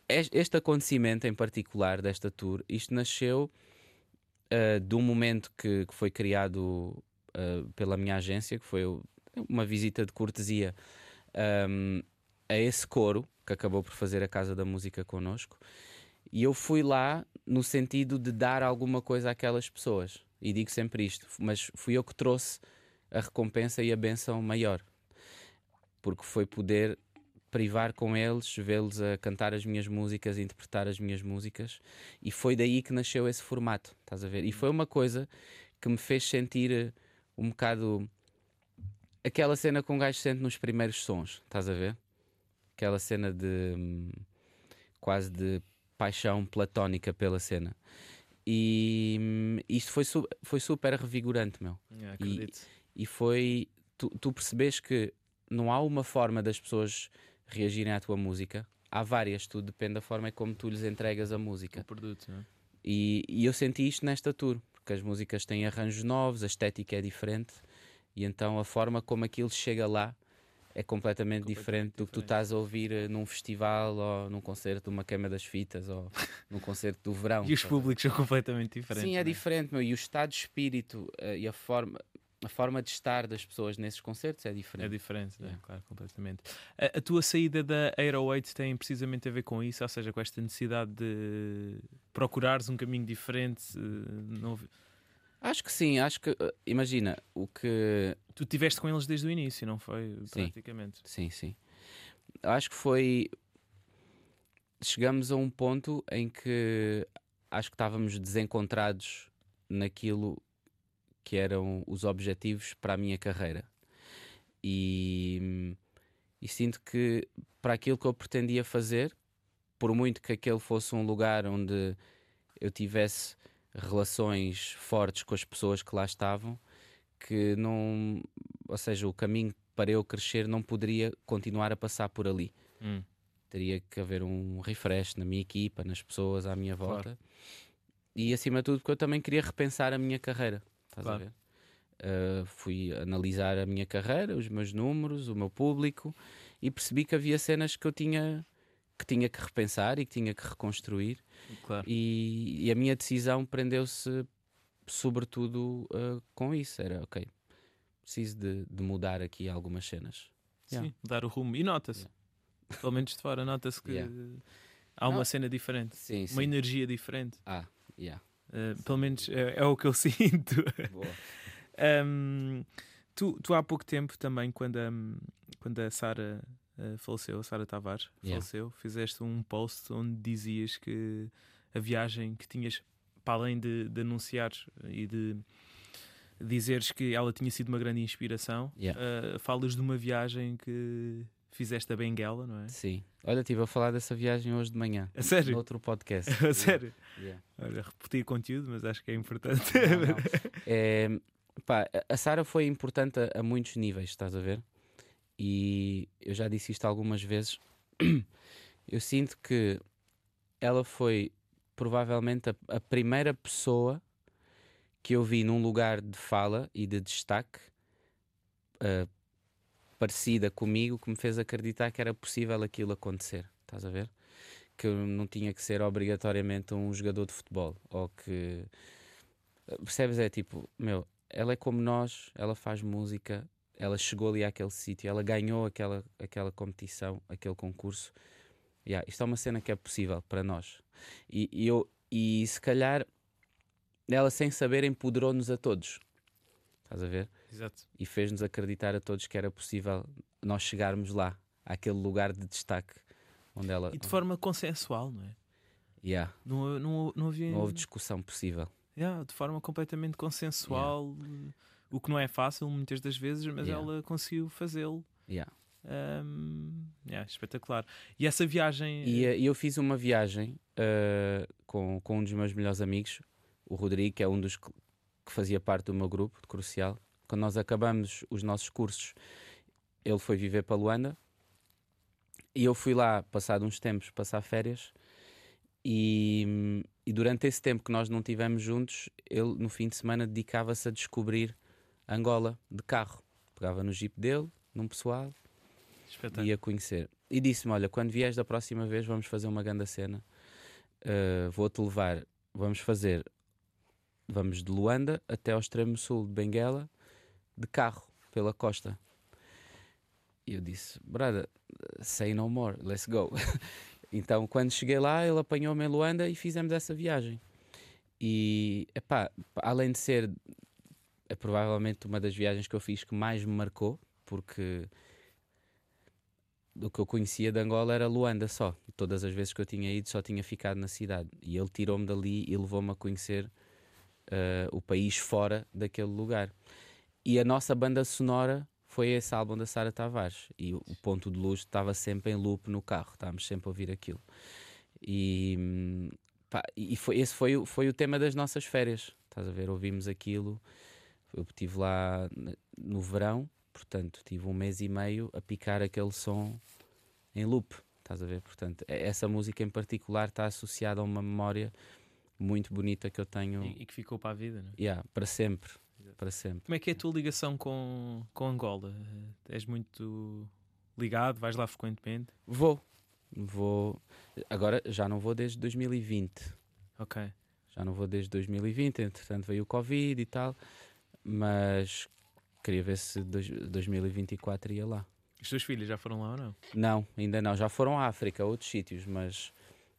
este acontecimento em particular desta tour, isto nasceu uh, de um momento que, que foi criado uh, pela minha agência, que foi uma visita de cortesia um, a esse coro que acabou por fazer a Casa da Música connosco. E eu fui lá no sentido de dar alguma coisa àquelas pessoas. E digo sempre isto, mas fui eu que trouxe a recompensa e a benção maior. Porque foi poder privar com eles, vê-los a cantar as minhas músicas, a interpretar as minhas músicas, e foi daí que nasceu esse formato, estás a ver? E foi uma coisa que me fez sentir eh, um bocado aquela cena que um gajo sente nos primeiros sons, estás a ver? Aquela cena de hum, quase de paixão platónica pela cena. E hum, isto foi, foi super revigorante, meu. Yeah, acredito. E foi. Tu, tu percebes que não há uma forma das pessoas reagirem à tua música. Há várias, tudo depende da forma como tu lhes entregas a música. O produto, não é? E, e eu senti isto nesta tour, porque as músicas têm arranjos novos, a estética é diferente, e então a forma como aquilo chega lá é completamente, Completamente diferente do que tu estás a ouvir eh, num festival ou num concerto de uma queima das fitas ou num concerto do verão. E os públicos são completamente diferentes. Sim, é diferente, meu, e o estado de espírito eh, e a forma, a forma de estar das pessoas nesses concertos é É diferente. diferente, né? Claro, completamente. A, a tua saída da 808 tem precisamente a ver com isso, ou seja, com esta necessidade de procurares um caminho diferente. eh, não- Acho que sim, acho que, eh, imagina, o que Tu estiveste com eles desde o início, não foi? Sim. Praticamente. Sim, sim. Acho que foi. Chegamos a um ponto em que acho que estávamos desencontrados naquilo que eram os objetivos para a minha carreira. E, e sinto que para aquilo que eu pretendia fazer, por muito que aquele fosse um lugar onde eu tivesse relações fortes com as pessoas que lá estavam, que não, ou seja, o caminho para eu crescer não poderia continuar a passar por ali. Hum. Teria que haver um refresh na minha equipa, nas pessoas à minha Claro. volta. E acima de tudo, porque eu também queria repensar a minha carreira. Estás Claro. a ver? Uh, fui analisar a minha carreira, os meus números, o meu público e percebi que havia cenas que eu tinha que tinha que repensar e que tinha que reconstruir Claro. e, e a minha decisão prendeu-se sobretudo uh, com isso. Era, ok, preciso de, de mudar aqui algumas cenas. Yeah. Sim, dar o rumo. E nota-se. Pelo menos de fora, nota-se que Yeah. há uma Não. cena diferente, Sim, uma sim. energia diferente. Ah, yeah. Uh, pelo menos é, é o que eu sinto. Boa. Um, tu, tu há pouco tempo também, quando a, quando a Sara uh, faleceu, a Sara Tavares Yeah. faleceu, fizeste um post onde dizias que a viagem que tinhas, para além de, de anunciares e de dizeres que ela tinha sido uma grande inspiração, Yeah. uh, falas de uma viagem que fizeste a Benguela, não é? Sim. Olha, estive a falar dessa viagem hoje de manhã. A sério? Noutro podcast. A sério? Yeah. Olha, repetir conteúdo, mas acho que é importante. Não, não. É, pá, a- Sara foi importante a, a muitos níveis, estás a ver? E eu já disse isto algumas vezes. Eu sinto que ela foi provavelmente a, a primeira pessoa que eu vi num lugar de fala e de destaque ah, parecida comigo que me fez acreditar que era possível aquilo acontecer. Estás a ver? Que não tinha que ser obrigatoriamente um jogador de futebol ou que percebes? É tipo, meu, ela é como nós, ela faz música, ela chegou ali àquele sítio, ela ganhou aquela, aquela competição, aquele concurso. Yeah, isto é uma cena que é possível para nós. E, e eu, e se calhar ela, sem saber, empoderou-nos a todos. Estás a ver? Exato. E fez-nos acreditar a todos que era possível nós chegarmos lá, àquele lugar de destaque onde ela. E de forma consensual, não é? Yeah, Não, não, não havia. não houve discussão possível. Yeah, de forma completamente consensual, o que não é fácil muitas das vezes, mas Yeah. ela conseguiu fazê-lo. Yeah. Ahm, yeah, espetacular. E essa viagem. E eh, eh, eu fiz uma viagem eh, com, com um dos meus melhores amigos, o Rodrigo, que é um dos que que fazia parte do meu grupo de Crucial. Quando nós acabamos os nossos cursos, ele foi viver para Luanda e eu fui lá, passado uns tempos, passar férias. E, e durante esse tempo que nós não tivemos juntos, ele no fim de semana dedicava-se a descobrir Angola de carro. Pegava no jeep dele, num pessoal, espetáculo. ia conhecer. E disse-me: Olha, quando vieres da próxima vez, vamos fazer uma grande cena. Uh, Vou-te levar, vamos fazer. Vamos de Luanda até ao extremo sul de Benguela, de carro, pela costa. E eu disse: Brada, say no more, let's go. então, quando cheguei lá, ele apanhou-me em Luanda e fizemos essa viagem. E, epá, além de ser é provavelmente uma das viagens que eu fiz que mais me marcou, porque do que eu conhecia de Angola era Luanda só. Todas as vezes que eu tinha ido só tinha ficado na cidade. E ele tirou-me dali e levou-me a conhecer uh, o país fora daquele lugar. E a nossa banda sonora foi esse álbum da Sara Tavares. E o, ponto de luz estava sempre em loop no carro, estávamos sempre a ouvir aquilo. E, pá, e foi, esse foi, foi o tema das nossas férias. Estás a ver? Ouvimos aquilo. Eu estive lá no verão Portanto, tive um mês e meio a picar aquele som em loop. Estás a ver? Portanto, essa música em particular está associada a uma memória muito bonita que eu tenho. E, e que ficou para a vida, não é? Yeah, para sempre. Para sempre. Como é que é a tua ligação com, com Angola? És muito ligado? Vais lá frequentemente? Vou. Vou. Agora já não vou desde 2020. Ok. Já não vou desde 2020, entretanto veio o Covid e tal. Mas Queria ver se dois, 2024 ia lá. Os teus filhos já foram lá ou não? Não, ainda não. Já foram à África, a outros sítios, mas,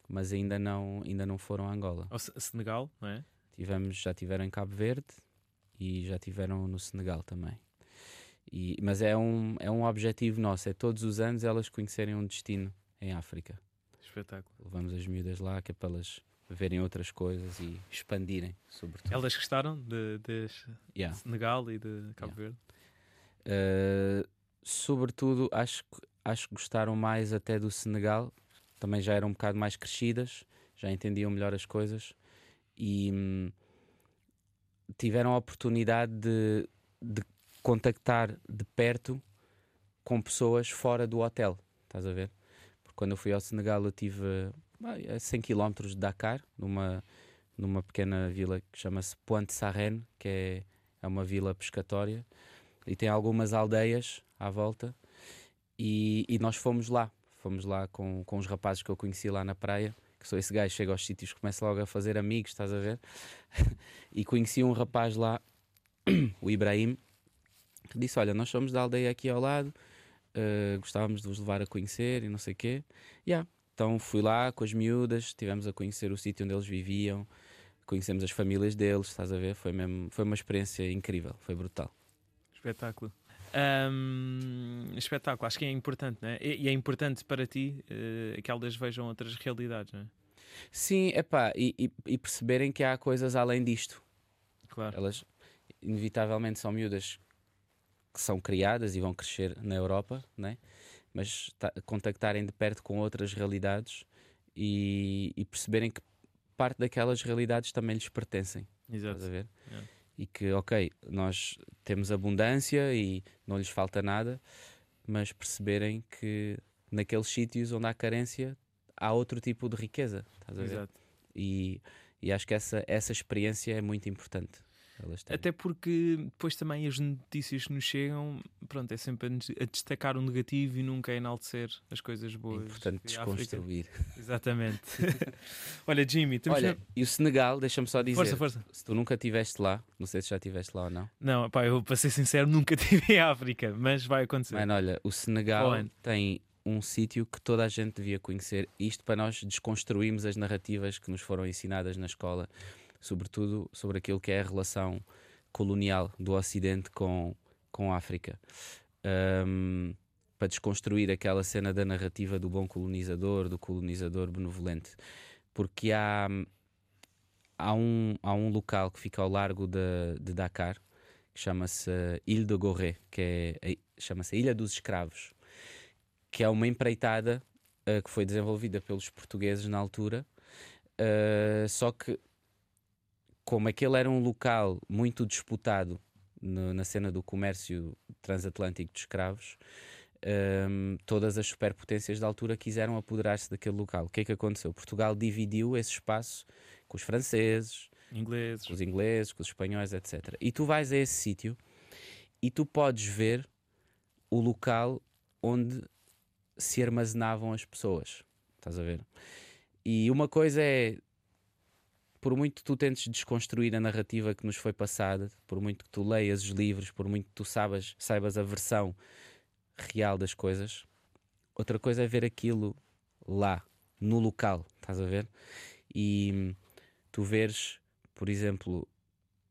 mas ainda, não, ainda não foram a Angola. Ao Senegal, não é? Tivemos, já tiveram em Cabo Verde e já tiveram no Senegal também. E, mas é um, é um objetivo nosso, é todos os anos elas conhecerem um destino em África. Espetáculo. Levamos as miúdas lá, que é para elas verem outras coisas e expandirem, sobretudo. Elas gostaram de, de yeah. Senegal e de Cabo yeah. Verde? Uh, sobretudo, acho, acho que gostaram mais até do Senegal. Também já eram um bocado mais crescidas, já entendiam melhor as coisas e hum, tiveram a oportunidade de, de contactar de perto com pessoas fora do hotel. Estás a ver? Porque quando eu fui ao Senegal, eu tive a 100 km de Dakar, numa, numa pequena vila que chama-se Pointe Sarren, que é, é uma vila pescatória, e tem algumas aldeias à volta. E, e nós fomos lá, fomos lá com, com os rapazes que eu conheci lá na praia, esse gajo, chega aos sítios, começa logo a fazer amigos, estás a ver? e conheci um rapaz lá, o Ibrahim, que disse: Olha, nós somos da aldeia aqui ao lado, uh, gostávamos de vos levar a conhecer e não sei o quê. Yeah, então fui lá com as miúdas, estivemos a conhecer o sítio onde eles viviam, conhecemos as famílias deles, estás a ver? Foi, mesmo, foi uma experiência incrível, foi brutal. Espetáculo. Um, espetáculo, acho que é importante, não é? E, é importante para ti uh, que elas vejam outras realidades, não é? Sim, epá, e, e, e perceberem que há coisas além disto. Claro. Elas, inevitavelmente, são miúdas que são criadas e vão crescer na Europa, não é? mas contactarem de perto com outras realidades e, e, perceberem que parte daquelas realidades também lhes pertencem. Exato. a ver? E que, ok, nós temos abundância e não lhes falta nada, mas perceberem que naqueles sítios onde há carência há outro tipo de riqueza. Estás a ver? Exato. E, e acho que essa, essa experiência é muito importante. Até porque depois também as notícias que nos chegam, pronto, é sempre a destacar o negativo e nunca a enaltecer as coisas boas. É importante desconstruir. Exatamente. Olha, Jimmy, temos Olha, e o Senegal, deixa-me só dizer. Força, força. Se tu nunca estiveste lá, não sei se já estiveste lá ou não. Não, pá, eu para ser sincero, nunca estive em África, mas vai acontecer. Mano, olha, o Senegal tem um sítio que toda a gente devia conhecer. Isto para nós desconstruirmos as narrativas que nos foram ensinadas na escola sobretudo sobre aquilo que é a relação colonial do Ocidente com, com a África. Um, para desconstruir aquela cena da narrativa do bom colonizador, do colonizador benevolente. Porque há, há, um, há um local que fica ao largo de, de Dakar, que chama-se Ilha de Gorré, que é, chama-se Ilha dos Escravos, que é uma empreitada uh, que foi desenvolvida pelos portugueses na altura, uh, só que como aquele era um local muito disputado no, na cena do comércio transatlântico de escravos, um, todas as superpotências da altura quiseram apoderar-se daquele local. O que é que aconteceu? Portugal dividiu esse espaço com os franceses, ingleses. com os ingleses, com os espanhóis, etc. E tu vais a esse sítio e tu podes ver o local onde se armazenavam as pessoas. Estás a ver? E uma coisa é por muito que tu tentes desconstruir a narrativa que nos foi passada, por muito que tu leias os livros, por muito que tu saibas, a versão real das coisas, outra coisa é ver aquilo lá, no local, estás a ver? E tu veres, por exemplo,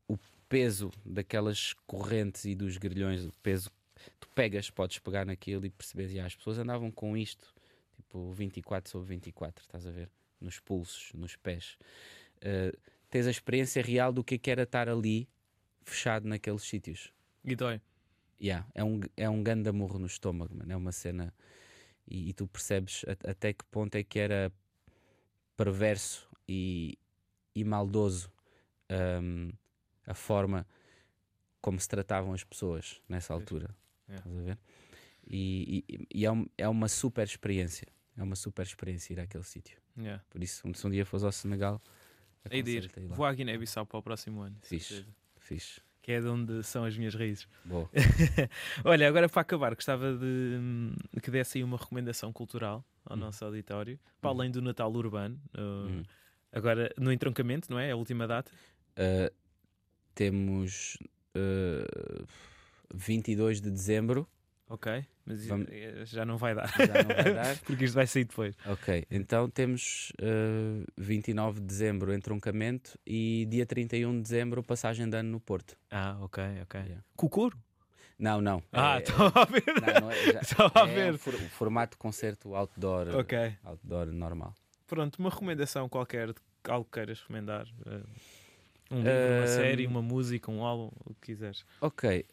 o peso daquelas correntes e dos grilhões, o peso tu pegas, podes pegar naquilo e percebes, e as pessoas andavam com isto, tipo 24 sobre 24, estás a ver? Nos pulsos, nos pés. Uh, tens a experiência real do que é que era estar ali, fechado naqueles sítios. E dói. Yeah, é um, é um grande amorro no estômago, mano. É uma cena. E, e tu percebes a, até que ponto é que era perverso e, e maldoso um, a forma como se tratavam as pessoas nessa altura. Yeah. Estás a ver? E, e, e é, um, é, uma super experiência. É uma super experiência ir àquele sítio. Yeah. Por isso, se um dia fores ao Senegal, Hei de ir. Vou à Guiné-Bissau para o próximo ano. Fixe, fixe. Que é de onde são as minhas raízes. Boa. Olha, agora para acabar, gostava de hum, que desse aí uma recomendação cultural ao hum. nosso auditório, para hum. além do Natal Urbano. Uh, hum. Agora, no entroncamento, não é? A última data? Uh, temos uh, 22 de dezembro Ok, mas Vamos... Eh, já não vai dar. Já não vai dar. Porque isto vai sair depois. Ok, então temos uh, eh, 29 de dezembro entroncamento e dia 31 de dezembro passagem de ano no Porto. Ah, ok, ok. Yeah. Com o couro? Não, não. Ah, estou é, a ver. Não, não é, a ver. o, for, o formato de concerto outdoor, okay. outdoor normal. Pronto, uma recomendação qualquer, algo que queiras recomendar. Uh, um livro, uh, uma série, uma música, um álbum, o que quiseres. Ok.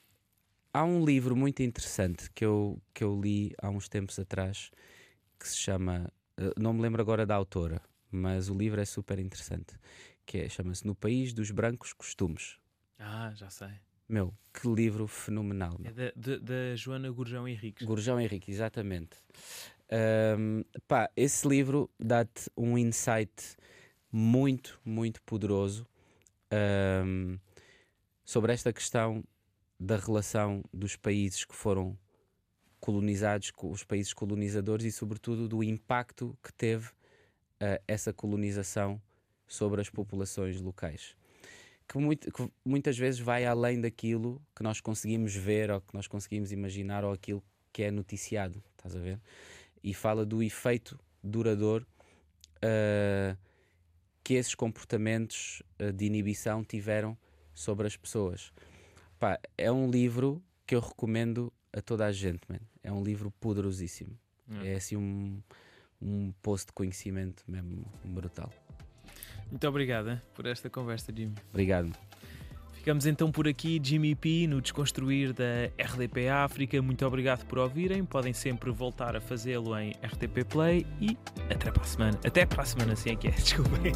Há um livro muito interessante que eu, que eu li há uns tempos atrás que se chama. Eh, não me lembro agora da autora, mas o livro é super interessante. Que é, chama-se No País dos Brancos Costumes. Ah, já sei. Meu, que livro fenomenal. Meu. É da, da Joana Gurjão Henriques. Gurjão Henrique, exatamente. Um, pá, esse livro dá-te um insight muito, muito poderoso um, sobre esta questão da relação dos países que foram colonizados com os países colonizadores e, sobretudo, do impacto que teve uh, essa colonização sobre as populações locais. Que, muito, que, muitas vezes vai além daquilo que nós conseguimos ver ou que nós conseguimos imaginar ou aquilo que é noticiado, estás a ver? E fala do efeito duradouro uh, que esses comportamentos uh, de inibição tiveram sobre as pessoas. Pá, é um livro que eu recomendo a toda a gente, man. É um livro poderosíssimo. É, é assim um, um post de conhecimento mesmo brutal. Muito obrigado por esta conversa, Jimmy. Obrigado. Ficamos então por aqui, Jimmy P, no Desconstruir da RDP África. Muito obrigado por ouvirem. Podem sempre voltar a fazê-lo em RTP Play e até para a semana. Até para a semana, assim é que é. Desculpem.